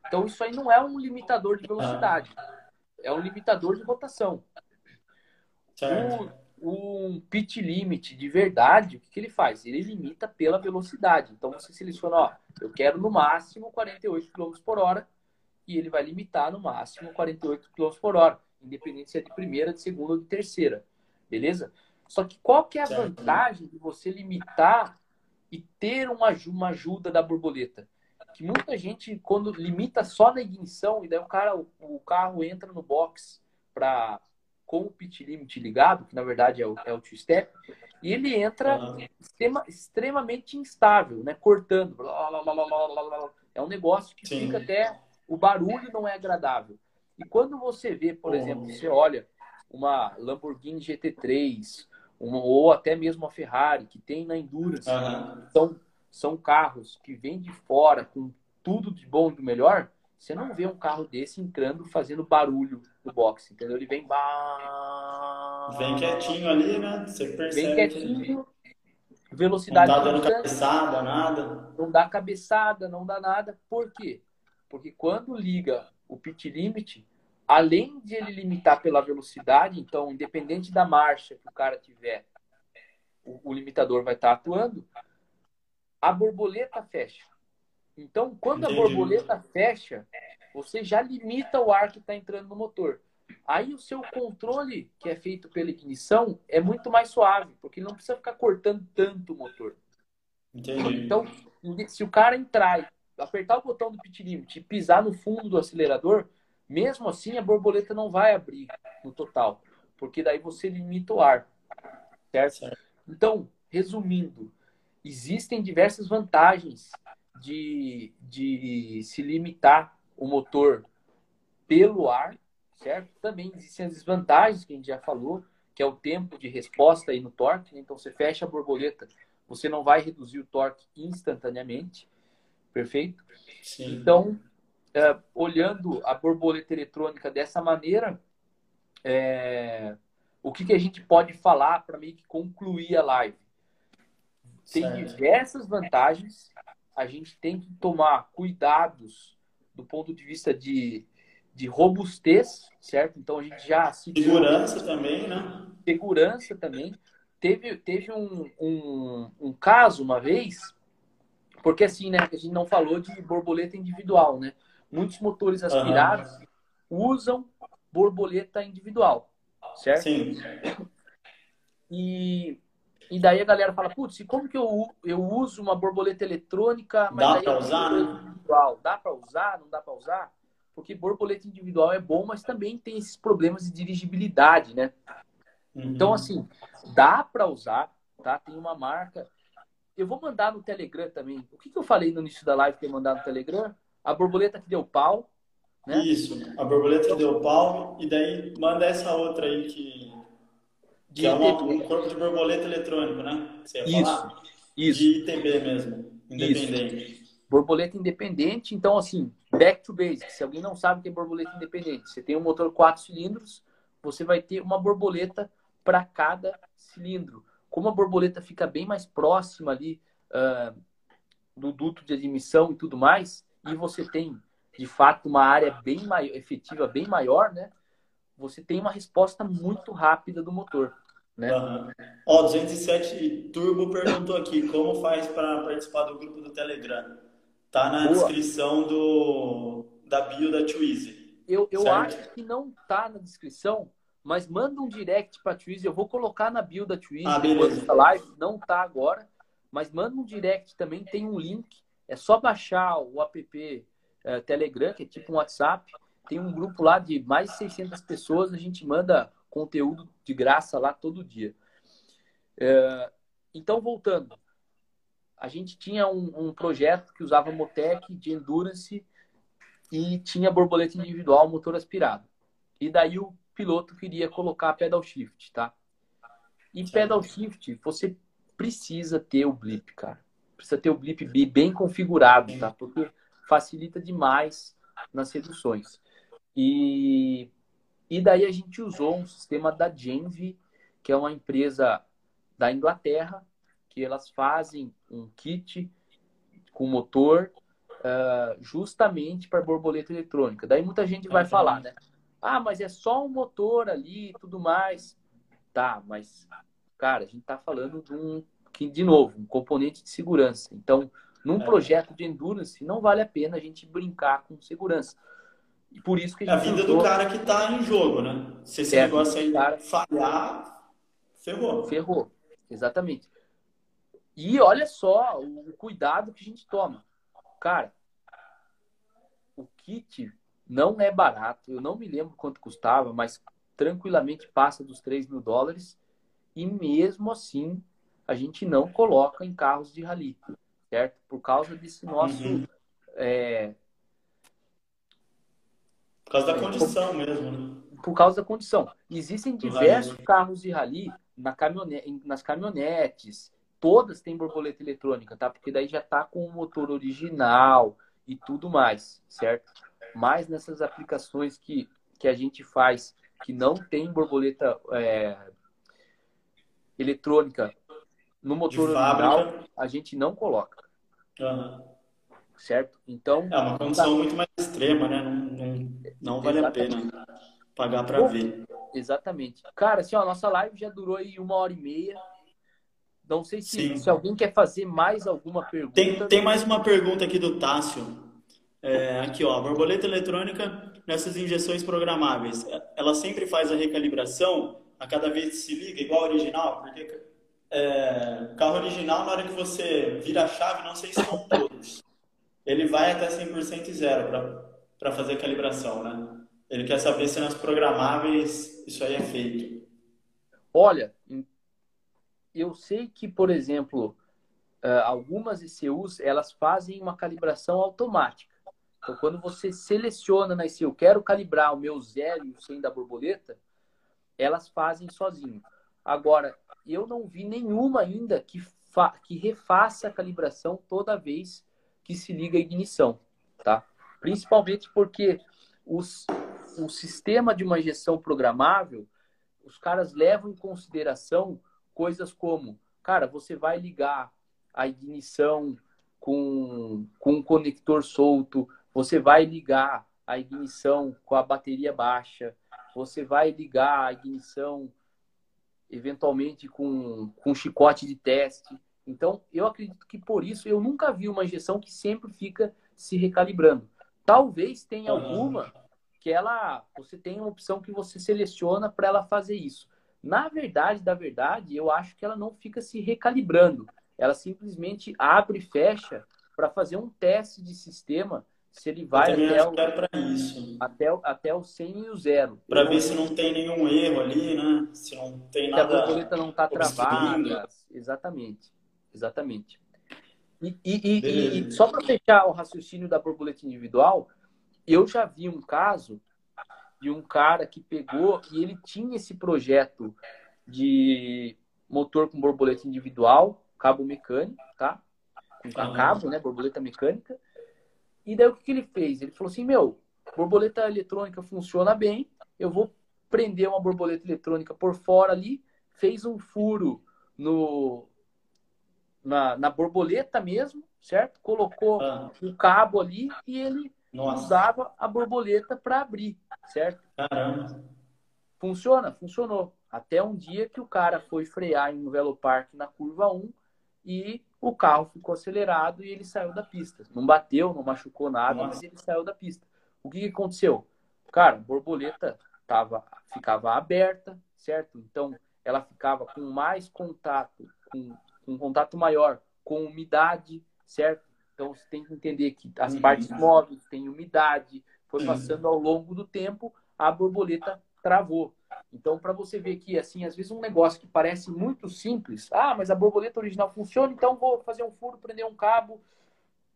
Então isso aí não é um limitador de velocidade, é um limitador de rotação. O, um pit limit de verdade, o que, que, ele faz? Ele limita pela velocidade. Então você seleciona, ó, eu quero no máximo 48 km por hora e ele vai limitar no máximo 48 km por hora, independente se é de primeira, de segunda ou de terceira. Beleza? Só que qual que é a vantagem de você limitar e ter uma, uma ajuda da borboleta? Que muita gente, quando limita só na ignição, e daí o cara, o, o carro entra no box para com o pit limit ligado, que na verdade é o, é o two-step, e ele entra uhum. extrema, extremamente instável, né? Cortando. Blá, blá, blá, é um negócio que Sim. fica até. O barulho não é agradável. E quando você vê, por exemplo, você olha uma Lamborghini GT3, uma, ou até mesmo a Ferrari, que tem na Endurance, uhum. são, são carros que vêm de fora com tudo de bom e do melhor, você não vê um carro desse entrando fazendo barulho no box, entendeu? Ele vem. Vem quietinho ali, né? Você percebe. Vem quietinho, velocidade. Não tá dando cabeçada, nada. Não dá cabeçada, não dá nada. Por quê? Porque quando liga o pit limit, além de ele limitar pela velocidade, então, independente da marcha que o cara tiver, o, o limitador vai estar atuando, a borboleta fecha. Então, quando Entendi. a borboleta fecha, você já limita o ar que está entrando no motor. Aí o seu controle, que é feito pela ignição, é muito mais suave, porque ele não precisa ficar cortando tanto o motor. Entendi. Então, se o cara entrar, apertar o botão do pit limit e pisar no fundo do acelerador, mesmo assim a borboleta não vai abrir no total, porque daí você limita o ar. Certo? certo. Então, resumindo, existem diversas vantagens de, de se limitar o motor pelo ar, certo? Também existem as desvantagens que a gente já falou, que é o tempo de resposta aí no torque. Né? Então, você fecha a borboleta, você não vai reduzir o torque instantaneamente, perfeito? Sim. Então, é, olhando a borboleta eletrônica dessa maneira, é, o que, que a gente pode falar para meio que concluir a live? Tem certo. diversas vantagens, a gente tem que tomar cuidados do ponto de vista de, de robustez, certo? Então a gente já se segurança também, né? Segurança também. Teve, teve um, um, um caso uma vez, porque assim, né? A gente não falou de borboleta individual, né? Muitos motores aspirados uhum. usam borboleta individual, certo? Sim. E e daí a galera fala, putz, como que eu, eu uso uma borboleta eletrônica, mas dá para usar, individual? Dá para usar? Não dá para usar? Porque borboleta individual é bom, mas também tem esses problemas de dirigibilidade, né? Uhum. Então, assim, dá para usar, tá? Tem uma marca. Eu vou mandar no Telegram também. O que, que eu falei no início da live que eu mandar no Telegram? A borboleta que deu pau. Né? Isso, a borboleta que deu pau. E daí manda essa outra aí que que é uma, um corpo de borboleta eletrônico, né? Você ia isso, falar? Isso. De ITB mesmo, independente. Isso. Borboleta independente, então assim, back to basics. Se alguém não sabe o que é borboleta independente, você tem um motor quatro cilindros, você vai ter uma borboleta para cada cilindro. Como a borboleta fica bem mais próxima ali uh, do duto de admissão e tudo mais, e você tem de fato uma área bem maior, efetiva bem maior, né? Você tem uma resposta muito rápida do motor. Né? Uhum. Ó, 207 Turbo perguntou aqui como faz para participar do grupo do Telegram. Tá na Boa. descrição do da bio da Twizy. Eu, eu acho que não tá na descrição, mas manda um direct para Twizy. Eu vou colocar na bio da Twizy ah, depois da live. Não tá agora, mas manda um direct também. Tem um link. É só baixar o app é, Telegram, que é tipo um WhatsApp. Tem um grupo lá de mais de 600 pessoas. A gente manda conteúdo de graça lá todo dia. É, então, voltando, a gente tinha um, um, projeto que usava Motec de Endurance e tinha borboleta individual, motor aspirado. E daí o piloto queria colocar pedal shift, tá? E pedal shift, você precisa ter o blip, cara. Precisa ter o blip bem configurado, tá? Porque facilita demais nas reduções. E e daí a gente usou um sistema da Genvi, que é uma empresa da Inglaterra, que elas fazem um kit com motor uh, justamente para borboleta eletrônica. Daí muita gente vai falar, né? Ah, mas é só um motor ali e tudo mais. Tá, mas, cara, a gente tá falando de um, de novo, um componente de segurança. Então, num é. projeto de endurance, não vale a pena a gente brincar com segurança. E por isso que a, é a vida do cara que está em jogo, né? Se esse é, negócio aí cara... falhar, ferrou. Ferrou, exatamente. E olha só o cuidado que a gente toma. Cara, o kit não é barato. Eu não me lembro quanto custava, mas tranquilamente passa dos 3 mil dólares. E mesmo assim, a gente não coloca em carros de rally, certo? Por causa desse nosso. Uhum. É... Por causa da condição mesmo, né? Por causa da condição. Existem diversos carros de rally na caminhonete, nas caminhonetes, todas têm borboleta eletrônica, tá? Porque daí já tá com o motor original e tudo mais, certo? Mas nessas aplicações que, que a gente faz que não tem borboleta é, eletrônica no motor original, a gente não coloca. Uhum. Certo? Então. É uma condição tá... muito mais extrema, né? Não, não, não vale a pena pagar para ver. Exatamente. Cara, assim, ó, a nossa live já durou aí uma hora e meia. Não sei se, se alguém quer fazer mais alguma pergunta. Tem, tem mais uma pergunta aqui do Tássio. É, aqui, ó, a borboleta eletrônica nessas injeções programáveis, ela sempre faz a recalibração a cada vez que se liga, igual ao original? Porque é, carro original, na hora que você vira a chave, não sei se são todos, ele vai até 100% e zero para fazer a calibração, né? Ele quer saber se nas programáveis isso aí é feito. Olha, eu sei que, por exemplo, eh, algumas ECUs elas fazem uma calibração automática. Então, quando você seleciona na ECU, quero calibrar o meu zero e o 100 da borboleta, elas fazem sozinho. Agora, eu não vi nenhuma ainda que, que refaça a calibração toda vez que se liga a ignição, tá? Principalmente porque os, o sistema de uma injeção programável, os caras levam em consideração coisas como, cara, você vai ligar a ignição com, com um conector solto, você vai ligar a ignição com a bateria baixa, você vai ligar a ignição eventualmente com, com chicote de teste. Então, eu acredito que por isso eu nunca vi uma injeção que sempre fica se recalibrando. Talvez tenha alguma que ela você tem uma opção que você seleciona para ela fazer isso. Na verdade, da verdade, eu acho que ela não fica se recalibrando. Ela simplesmente abre e fecha para fazer um teste de sistema se ele vai até o, até, até o 100 e o 0. Para ver se não tem nenhum erro ali, né? Se não tem se nada. Se a borboleta não está travada. Exatamente. Exatamente. E, e, e, e só para fechar o raciocínio da borboleta individual, eu já vi um caso de um cara que pegou e ele tinha esse projeto de motor com borboleta individual, cabo mecânico, tá? Com cabo, né? Borboleta mecânica. E daí o que, que ele fez? Ele falou assim: Meu, borboleta eletrônica funciona bem, eu vou prender uma borboleta eletrônica por fora ali, fez um furo no, na, na borboleta mesmo, certo? Colocou ah. o cabo ali e ele nossa. usava a borboleta para abrir, certo? Caramba. Funciona? Funcionou. Até um dia que o cara foi frear em um velopark na curva 1 e o carro ficou acelerado e ele saiu da pista. Não bateu, não machucou nada, Nossa. mas ele saiu da pista. O que, que aconteceu? Cara, a borboleta tava, ficava aberta, certo? Então ela ficava com mais contato, com, com um contato maior com umidade, certo? Então você tem que entender que as uhum. partes móveis têm umidade, foi passando ao longo do tempo, a borboleta travou. Então, para você ver que, assim, às vezes um negócio que parece muito simples, ah, mas a borboleta original funciona, então vou fazer um furo, prender um cabo.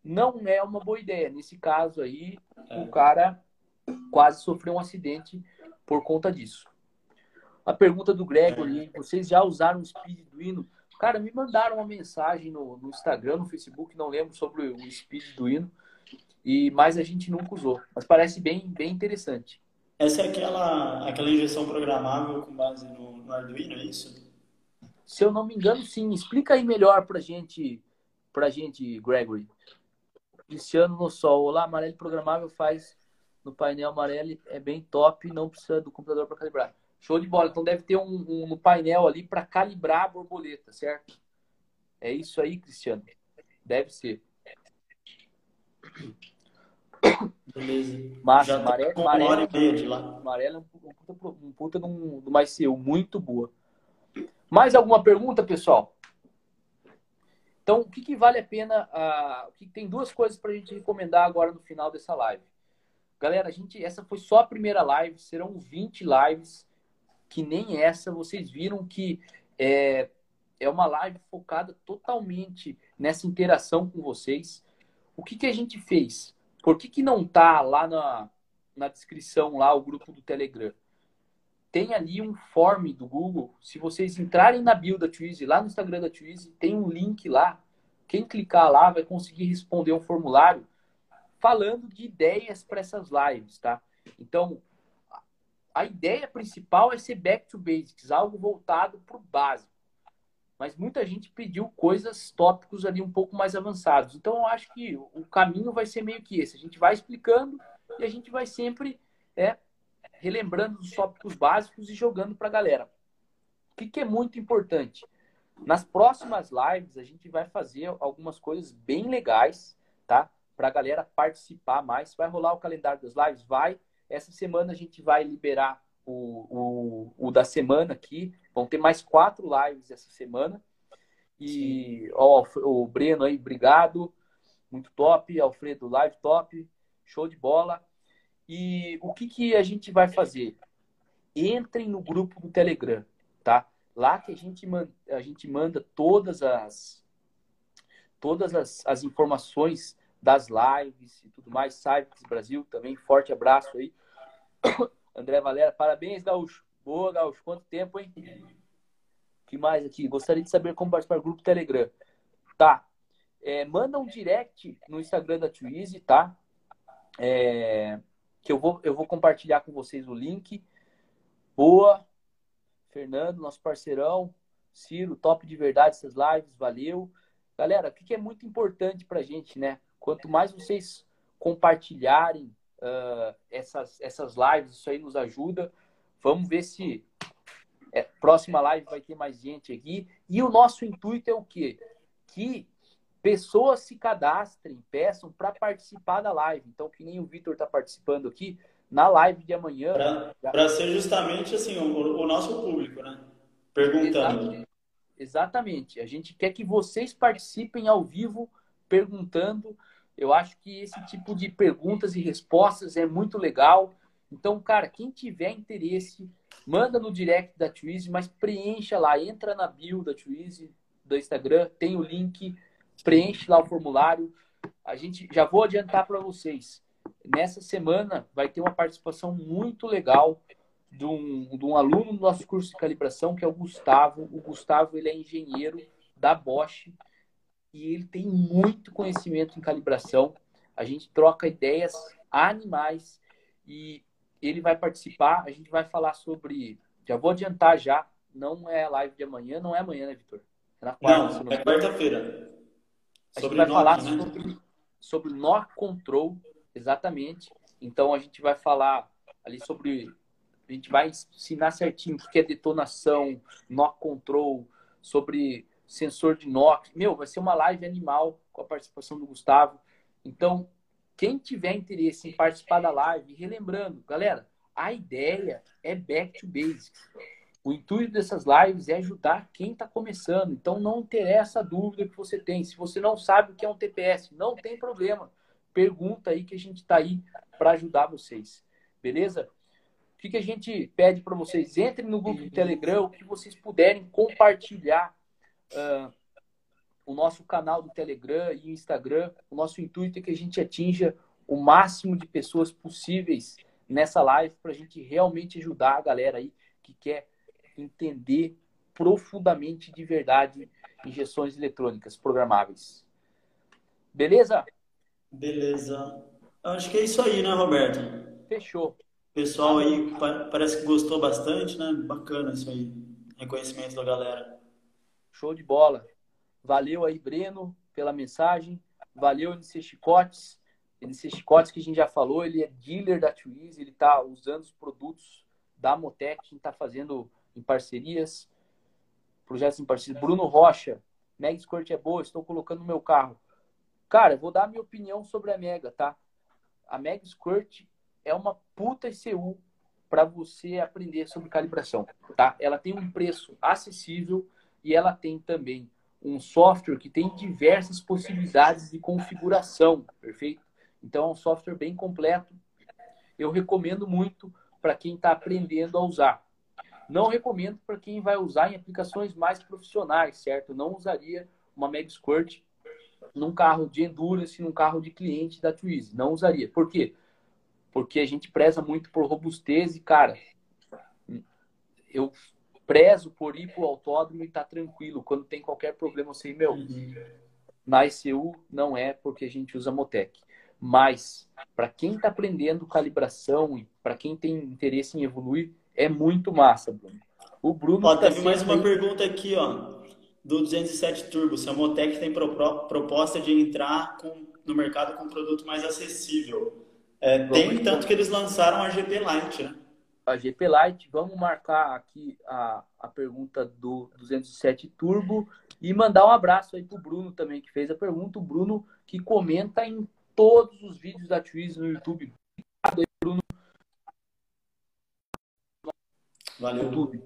Não é uma boa ideia. Nesse caso aí, o é. cara quase sofreu um acidente por conta disso. A pergunta do Gregory, vocês já usaram o Speed do hino? Cara, me mandaram uma mensagem no, no Instagram, no Facebook, não lembro, sobre o Speed do hino. E, mas a gente nunca usou. Mas parece bem, bem interessante. Essa é aquela, aquela injeção programável com base no, no Arduino, é isso? Se eu não me engano, sim. Explica aí melhor pra gente, pra gente, Gregory. Cristiano no sol. Olá, amarelo programável faz no painel amarelo, é bem top, não precisa do computador para calibrar. Show de bola. Então deve ter um, um painel ali para calibrar a borboleta, certo? É isso aí, Cristiano. Deve ser. Beleza. Massa, amarelo, amarelo, verde lá. amarelo é um puta, um puta do, do mais seu, muito boa. Mais alguma pergunta, pessoal? Então, o que, que vale a pena? Uh, que tem duas coisas para a gente recomendar agora no final dessa live. galera, a gente, essa foi só a primeira live, serão 20 lives, que nem essa, vocês viram que é, é uma live focada totalmente nessa interação com vocês. O que, que a gente fez? Por que, que não tá lá na, na descrição lá o grupo do Telegram? Tem ali um form do Google. Se vocês entrarem na bio da Twizy, lá no Instagram da Twizy, tem um link lá. Quem clicar lá vai conseguir responder um formulário falando de ideias para essas lives, tá? Então, a ideia principal é ser back to basics, algo voltado para o básico mas muita gente pediu coisas, tópicos ali um pouco mais avançados. Então, eu acho que o caminho vai ser meio que esse. A gente vai explicando e a gente vai sempre é, relembrando os tópicos básicos e jogando para a galera. O que, que é muito importante? Nas próximas lives, a gente vai fazer algumas coisas bem legais, tá? Para a galera participar mais. Vai rolar o calendário das lives? Vai. Essa semana a gente vai liberar o, o, o da semana aqui. Vão ter mais quatro lives essa semana. E ó, o Breno aí, obrigado. Muito top. Alfredo, live top. Show de bola. E o que, que a gente vai fazer? Entrem no grupo do Telegram, tá? Lá que a gente, manda, a gente manda todas as todas as, as informações das lives e tudo mais. Cybex Brasil também, forte abraço aí. André Valera, parabéns, Gaúcho. Boa, Gaúcho. Quanto tempo, hein? que mais aqui? Gostaria de saber como participar do grupo Telegram. Tá. É, manda um direct no Instagram da Twizy, tá? É, que eu vou, eu vou compartilhar com vocês o link. Boa. Fernando, nosso parceirão. Ciro, top de verdade essas lives, valeu. Galera, o que é muito importante pra gente, né? Quanto mais vocês compartilharem uh, essas, essas lives, isso aí nos ajuda. Vamos ver se é, próxima live vai ter mais gente aqui. E o nosso intuito é o quê? Que pessoas se cadastrem, peçam para participar da live. Então, que nem o Vitor está participando aqui, na live de amanhã. Para ser justamente assim, o, o, nosso público, né? Perguntando. Exatamente. Exatamente. A gente quer que vocês participem ao vivo, perguntando. Eu acho que esse tipo de perguntas e respostas é muito legal. Então, cara, quem tiver interesse, manda no direct da Twizy, mas preencha lá, entra na bio da Twizy, do Instagram, tem o link, preenche lá o formulário. A gente já vou adiantar para vocês. Nessa semana vai ter uma participação muito legal de um, de um aluno do nosso curso de calibração, que é o Gustavo. O Gustavo ele é engenheiro da Bosch e ele tem muito conhecimento em calibração. A gente troca ideias animais e ele vai participar. A gente vai falar sobre. Já vou adiantar já. Não é a live de amanhã, não é amanhã, né, Vitor? É na quarta. Não, é quarta-feira. A gente vai falar né? sobre, sobre knock control, exatamente. Então a gente vai falar ali sobre. A gente vai ensinar certinho o que é detonação, knock control, sobre sensor de NOx. Meu, vai ser uma live animal com a participação do Gustavo. Então, quem tiver interesse em participar da live, relembrando, galera, a ideia é back to basics. O intuito dessas lives é ajudar quem está começando. Então, não interessa a dúvida que você tem. Se você não sabe o que é um TPS, não tem problema. Pergunta aí que a gente está aí para ajudar vocês. Beleza? O que, que a gente pede para vocês? Entrem no grupo do Telegram, o que vocês puderem compartilhar uh, o nosso canal do Telegram e Instagram. O nosso intuito é que a gente atinja o máximo de pessoas possíveis nessa live para a gente realmente ajudar a galera aí que quer entender profundamente de verdade injeções eletrônicas programáveis. Beleza? Beleza. Acho que é isso aí, né, Roberto? Fechou. Pessoal aí parece que gostou bastante, né? Bacana isso aí. Reconhecimento da galera. Show de bola. Valeu aí, Breno, pela mensagem. Valeu, NC Chicotes. NC Chicotes, que a gente já falou, ele é dealer da Twiz, ele está usando os produtos da Motec, a gente está fazendo em parcerias, projetos em parceria. Bruno Rocha, Mega Squirt é boa, estou colocando no meu carro. Cara, vou dar a minha opinião sobre a Mega, tá? A Mega Squirt é uma puta ICU para você aprender sobre calibração, tá? Ela tem um preço acessível, e ela tem também um software que tem diversas possibilidades de configuração, perfeito? Então é um software bem completo. eu recomendo muito para quem está aprendendo a usar. Não recomendo para quem vai usar em aplicações mais profissionais, certo? Não usaria uma Mag Squirt num carro de endurance, num carro de cliente da Twizy. Não usaria. Por quê? Porque a gente preza muito por robustez e, cara, eu prezo por ir pro autódromo e tá tranquilo. Quando tem qualquer problema, eu sei, meu, uhum. na ICU não é porque a gente usa Motec. Mas, para quem está aprendendo calibração e para quem tem interesse em evoluir, é muito massa, Bruno. O Bruno. Ó, tá teve mais uma pergunta aqui, ó, do 207 Turbo. Se a Motec tem proposta de entrar com, no mercado com um produto mais acessível. É, tem, tanto que eles lançaram a GP Lite, né? A GP Lite, vamos marcar aqui a, a pergunta do 207 Turbo e mandar um abraço aí pro Bruno também, que fez a pergunta. O Bruno que comenta em todos os vídeos da Twiz no YouTube. Bruno. Valeu. YouTube.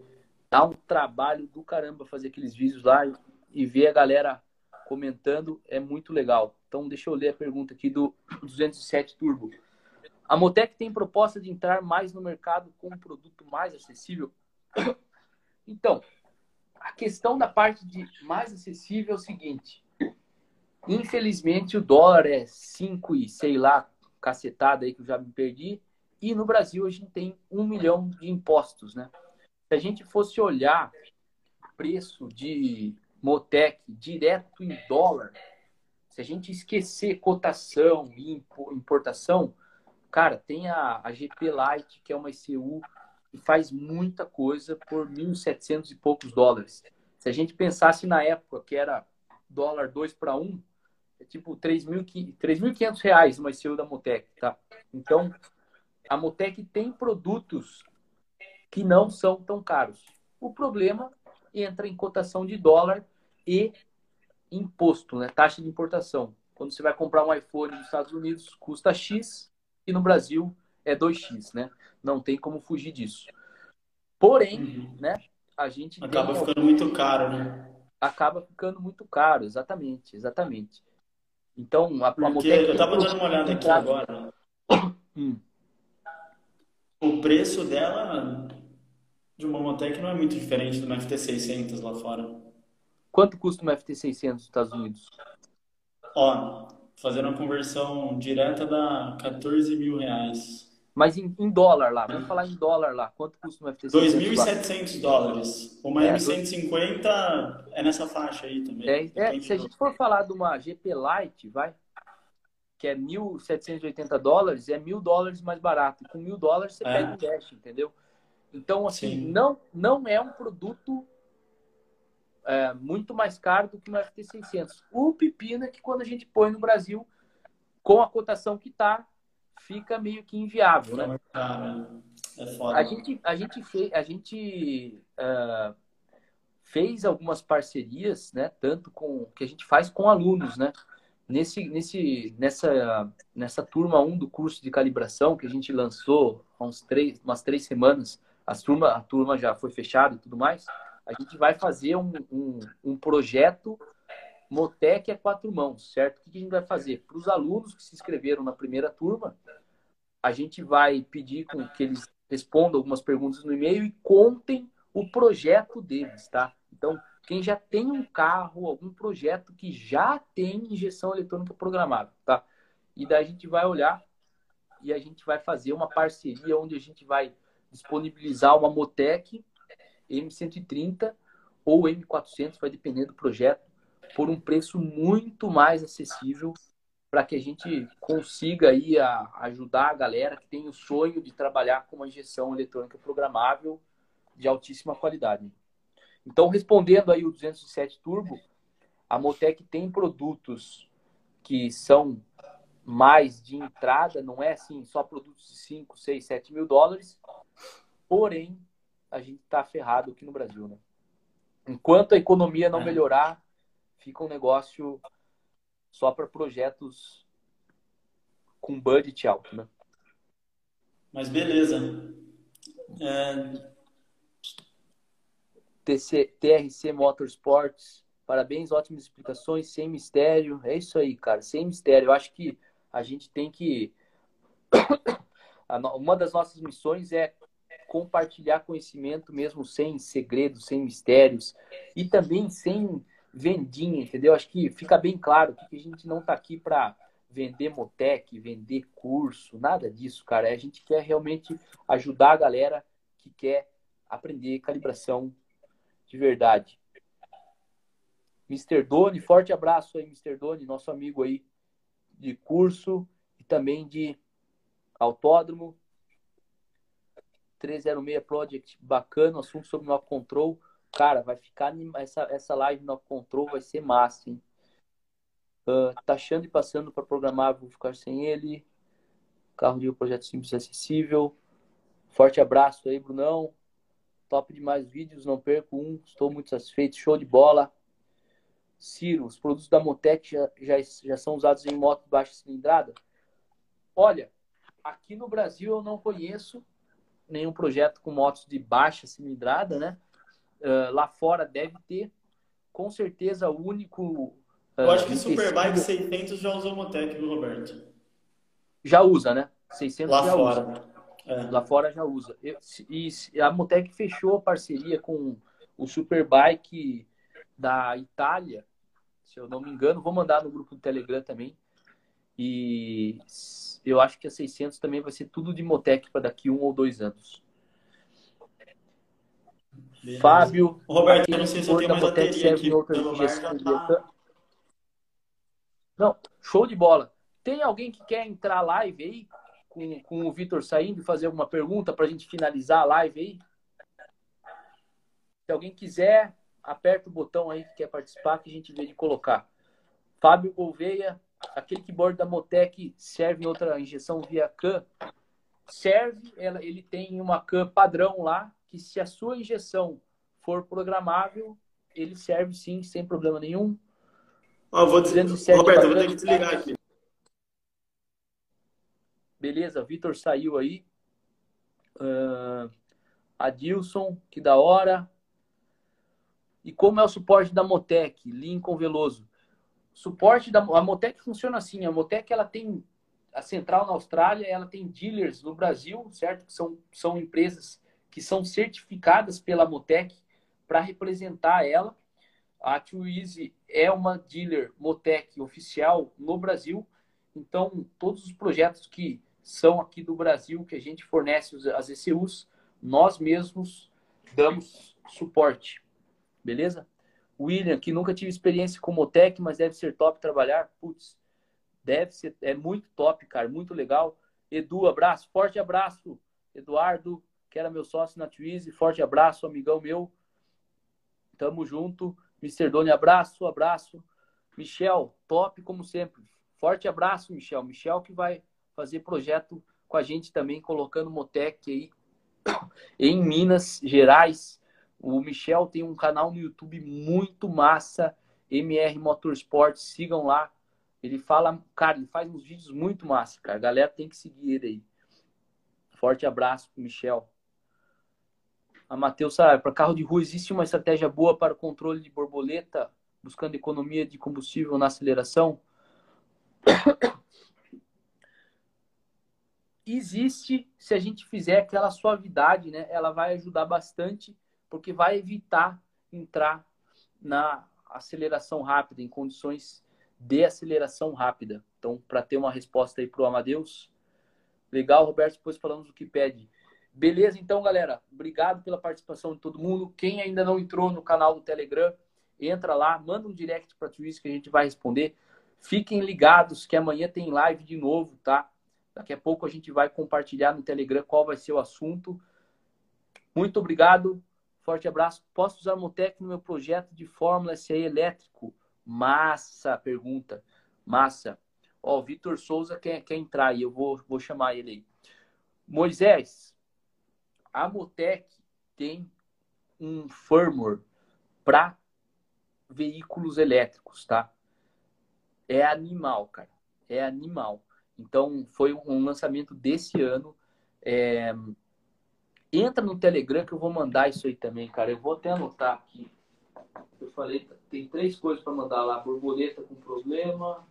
Dá um trabalho do caramba fazer aqueles vídeos lá e ver a galera comentando, é muito legal. Então, deixa eu ler a pergunta aqui do 207 Turbo. A Motec tem proposta de entrar mais no mercado com um produto mais acessível? Então, a questão da parte de mais acessível é o seguinte: Infelizmente, o dólar é 5 e sei lá, cacetada aí que eu já me perdi. E no Brasil a gente tem um milhão de impostos, né? Se a gente fosse olhar preço de Motec direto em dólar, se a gente esquecer cotação e importação, cara, tem a, a GP Light, que é uma ICU que faz muita coisa por 1.700 e poucos dólares. Se a gente pensasse na época que era dólar 2 para 1, é tipo 3.500 reais uma ICU da Motec, tá? Então, a Motec tem produtos que não são tão caros. O problema entra em cotação de dólar e imposto, né? Taxa de importação. Quando você vai comprar um iPhone nos Estados Unidos, custa X e no Brasil é 2X, né? Não tem como fugir disso. Porém, uhum. né? A gente acaba ficando muito caro, né? Acaba ficando muito caro, exatamente, exatamente. Então, a, a Motec eu estava dando uma olhada aqui agora. Hum. O preço dela de uma Motec não é muito diferente do FT600 lá fora. Quanto custa uma FT600 nos Estados Unidos? Ó, fazendo a conversão direta dá 14 mil reais. Mas em, em, dólar lá, vamos falar em dólar lá. Quanto custa uma FT600? 2.700 dólares. Uma é, M150 é nessa faixa aí também. É, é se a gente for falar de uma GP Lite, vai, que é 1.780 dólares, é mil dólares mais barato. Com mil dólares você é. pega um dash, entendeu? Então, assim, não, não é um produto é, muito mais caro do que uma FT600. O pepino é que quando a gente põe no Brasil, com a cotação que está, fica meio que inviável, né? É foda. A gente, a gente, fez, a gente uh, fez algumas parcerias, né? Tanto com que a gente faz com alunos, né? Nesse, nesse, nessa, nessa turma 1 do curso de calibração que a gente lançou há uns três, umas três semanas, a turma, a turma já foi fechada e tudo mais, a gente vai fazer um, um, um projeto Motec é quatro mãos, certo? O que a gente vai fazer? Para os alunos que se inscreveram na primeira turma, a gente vai pedir com que eles respondam algumas perguntas no e-mail e contem o projeto deles, tá? Então, quem já tem um carro, algum projeto que já tem injeção eletrônica programada, tá? E daí a gente vai olhar e a gente vai fazer uma parceria onde a gente vai disponibilizar uma Motec M130 ou M400, vai depender do projeto, por um preço muito mais acessível para que a gente consiga aí a, ajudar a galera que tem o sonho de trabalhar com uma injeção eletrônica programável de altíssima qualidade. Então, respondendo aí o 207 Turbo, a Motec tem produtos que são mais de entrada, não é assim só produtos de 5, 6, 7 mil dólares, porém a gente está ferrado aqui no Brasil, né? Enquanto a economia não é. melhorar, fica um negócio só para projetos com budget alto, né? Mas beleza. É... TC, TRC Motorsports, parabéns, ótimas explicações, sem mistério. É isso aí, cara, sem mistério. Eu acho que a gente tem que uma das nossas missões é compartilhar conhecimento mesmo sem segredos, sem mistérios e também sem vendinha, entendeu? Acho que fica bem claro que a gente não está aqui para vender Motec, vender curso, nada disso, cara. A gente quer realmente ajudar a galera que quer aprender calibração de verdade. Mr. Doni, forte abraço aí, Mr. Doni, nosso amigo aí de curso e também de autódromo. 306 Project, bacana, assunto sobre no control. Cara, vai ficar essa, essa live no control vai ser massa, hein? Uh, taxando e passando para programar, vou ficar sem ele. Carro de um projeto simples e acessível. Forte abraço aí, Brunão. Top demais vídeos, não perco um. Estou muito satisfeito. Show de bola. Ciro, os produtos da Motec já, já, já são usados em moto de baixa cilindrada? Olha, aqui no Brasil eu não conheço nenhum projeto com motos de baixa cilindrada, né? Uh, lá fora deve ter. Com certeza o único. Uh, eu acho que Superbike 600 já usou Motec, viu, Roberto? Já usa, né? 600 lá já fora. usa. É. Lá fora já usa. Eu, e a Motec fechou a parceria com o Superbike da Itália, se eu não me engano. Vou mandar no grupo do Telegram também. E eu acho que a 600 também vai ser tudo de Motec para daqui um ou dois anos. Beleza. Fábio. Roberto, eu não sei se eu tenho mais bateria aqui. Tá... Não, show de bola. Tem alguém que quer entrar live aí com, com o Vitor saindo e fazer alguma pergunta para a gente finalizar a live aí? Se alguém quiser, aperta o botão aí que quer participar que a gente vê de colocar. Fábio Gouveia, aquele keyboard da Motec serve em outra injeção via CAN? Serve, ela, ele tem uma CAN padrão lá, que se a sua injeção for programável, ele serve sim, sem problema nenhum. Oh, vou dizer, Roberto, eu vou ter que desligar aqui. Beleza, Vitor saiu aí. Uh, Adilson, que da hora. E como é o suporte da Motec? Lincoln Veloso. Suporte da a Motec funciona assim. A Motec ela tem a central na Austrália, ela tem dealers no Brasil, certo? Que são, são empresas que são certificadas pela Motec para representar ela. A Twizy é uma dealer Motec oficial no Brasil. Então, todos os projetos que são aqui do Brasil, que a gente fornece as ECUs, nós mesmos damos suporte. Beleza? William, que nunca tive experiência com Motec, mas deve ser top trabalhar. Putz, deve ser, é muito top, cara, muito legal. Edu, abraço, forte abraço. Eduardo, que era meu sócio na Twizy, forte abraço, amigão meu. Tamo junto. Mr. Doni, abraço, abraço. Michel, top como sempre. Forte abraço, Michel. Michel que vai fazer projeto com a gente também, colocando Motec aí em Minas Gerais. O Michel tem um canal no YouTube muito massa, MR Motorsport, sigam lá. Ele fala, cara, ele faz uns vídeos muito massa, cara. A galera tem que seguir ele aí. Forte abraço pro Michel. A Matheus sabe, para carro de rua existe uma estratégia boa para o controle de borboleta, buscando economia de combustível na aceleração? existe se a gente fizer aquela suavidade, né? Ela vai ajudar bastante porque vai evitar entrar na aceleração rápida, em condições de aceleração rápida. Então, para ter uma resposta aí para o Amadeus, legal, Roberto, depois falamos do que pede. Beleza, então, galera, obrigado pela participação de todo mundo. Quem ainda não entrou no canal do Telegram, entra lá, manda um direct para a Twitch que a gente vai responder. Fiquem ligados que amanhã tem live de novo, tá? Daqui a pouco a gente vai compartilhar no Telegram qual vai ser o assunto. Muito obrigado. Forte abraço. Posso usar Motec no meu projeto de Fórmula SE elétrico? Massa, pergunta. Massa. Ó, o Vitor Souza quer, quer entrar aí, eu vou, vou chamar ele aí. Moisés, a Motec tem um firmware para veículos elétricos, tá? É animal, cara. É animal. Então, foi um lançamento desse ano. É, Entra no Telegram que eu vou mandar isso aí também, cara. Eu vou até anotar aqui. Eu falei, tem três coisas para mandar lá: borboleta com problema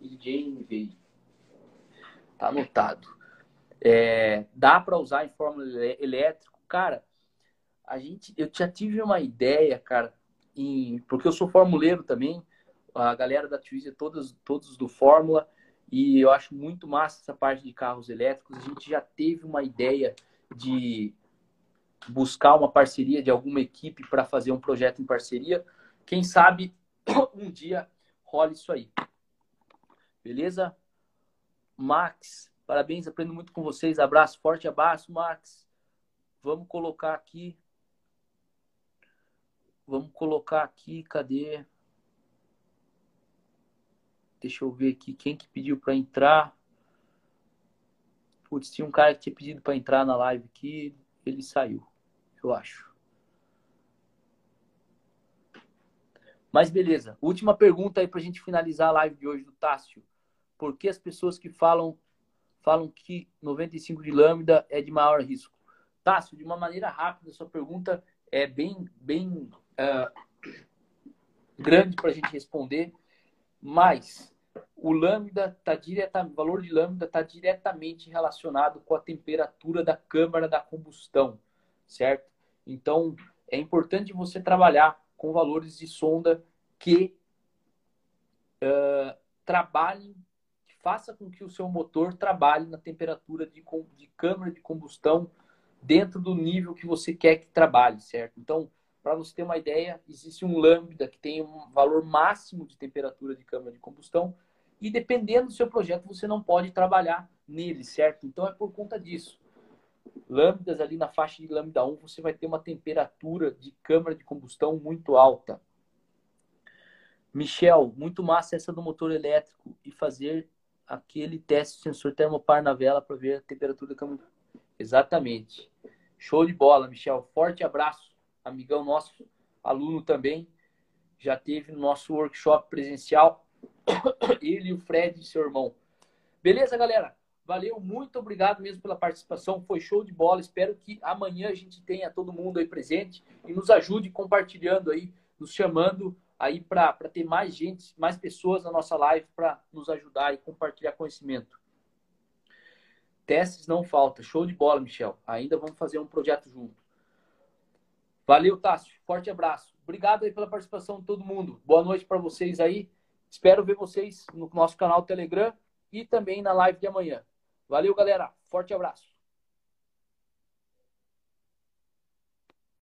e veio. Tá anotado. É, dá para usar em fórmula elétrico? Cara, a gente, eu já tive uma ideia, cara, em, porque eu sou formuleiro também, a galera da Twizy, todos, todos do Fórmula, e eu acho muito massa essa parte de carros elétricos. A gente já teve uma ideia de buscar uma parceria de alguma equipe para fazer um projeto em parceria. Quem sabe um dia rola isso aí. Beleza? Max, parabéns, aprendo muito com vocês. Abraço, forte abraço, Max. Vamos colocar aqui. Vamos colocar aqui, cadê? Deixa eu ver aqui quem que pediu para entrar. Putz, tinha um cara que tinha pedido para entrar na live aqui, ele saiu, eu acho. Mas beleza. Última pergunta aí para a gente finalizar a live de hoje do Tássio. Por que as pessoas que falam falam que 95 de lambda é de maior risco? Tássio, de uma maneira rápida, sua pergunta é bem, bem uh, grande para a gente responder, mas o lambda tá direta, o valor de lambda está diretamente relacionado com a temperatura da câmara da combustão, certo? Então é importante você trabalhar com valores de sonda que uh, trabalhem, que faça com que o seu motor trabalhe na temperatura de, de câmara de combustão dentro do nível que você quer que trabalhe, certo? Então, para você ter uma ideia, existe um lambda que tem um valor máximo de temperatura de câmara de combustão e dependendo do seu projeto você não pode trabalhar nele, certo? Então é por conta disso. Lambdas ali na faixa de lambda 1 você vai ter uma temperatura de câmara de combustão muito alta. Michel, muito massa essa do motor elétrico e fazer aquele teste de sensor termopar na vela para ver a temperatura da câmara. Exatamente. Show de bola, Michel. Forte abraço, amigão nosso, aluno também. Já teve no nosso workshop presencial ele e o Fred, seu irmão. Beleza, galera? Valeu, muito obrigado mesmo pela participação. Foi show de bola. Espero que amanhã a gente tenha todo mundo aí presente e nos ajude compartilhando aí, nos chamando aí para ter mais gente, mais pessoas na nossa live para nos ajudar e compartilhar conhecimento. Testes não falta. Show de bola, Michel. Ainda vamos fazer um projeto junto. Valeu, Tássio. Forte abraço. Obrigado aí pela participação de todo mundo. Boa noite para vocês aí. Espero ver vocês no nosso canal Telegram e também na live de amanhã. Valeu, galera. Forte abraço.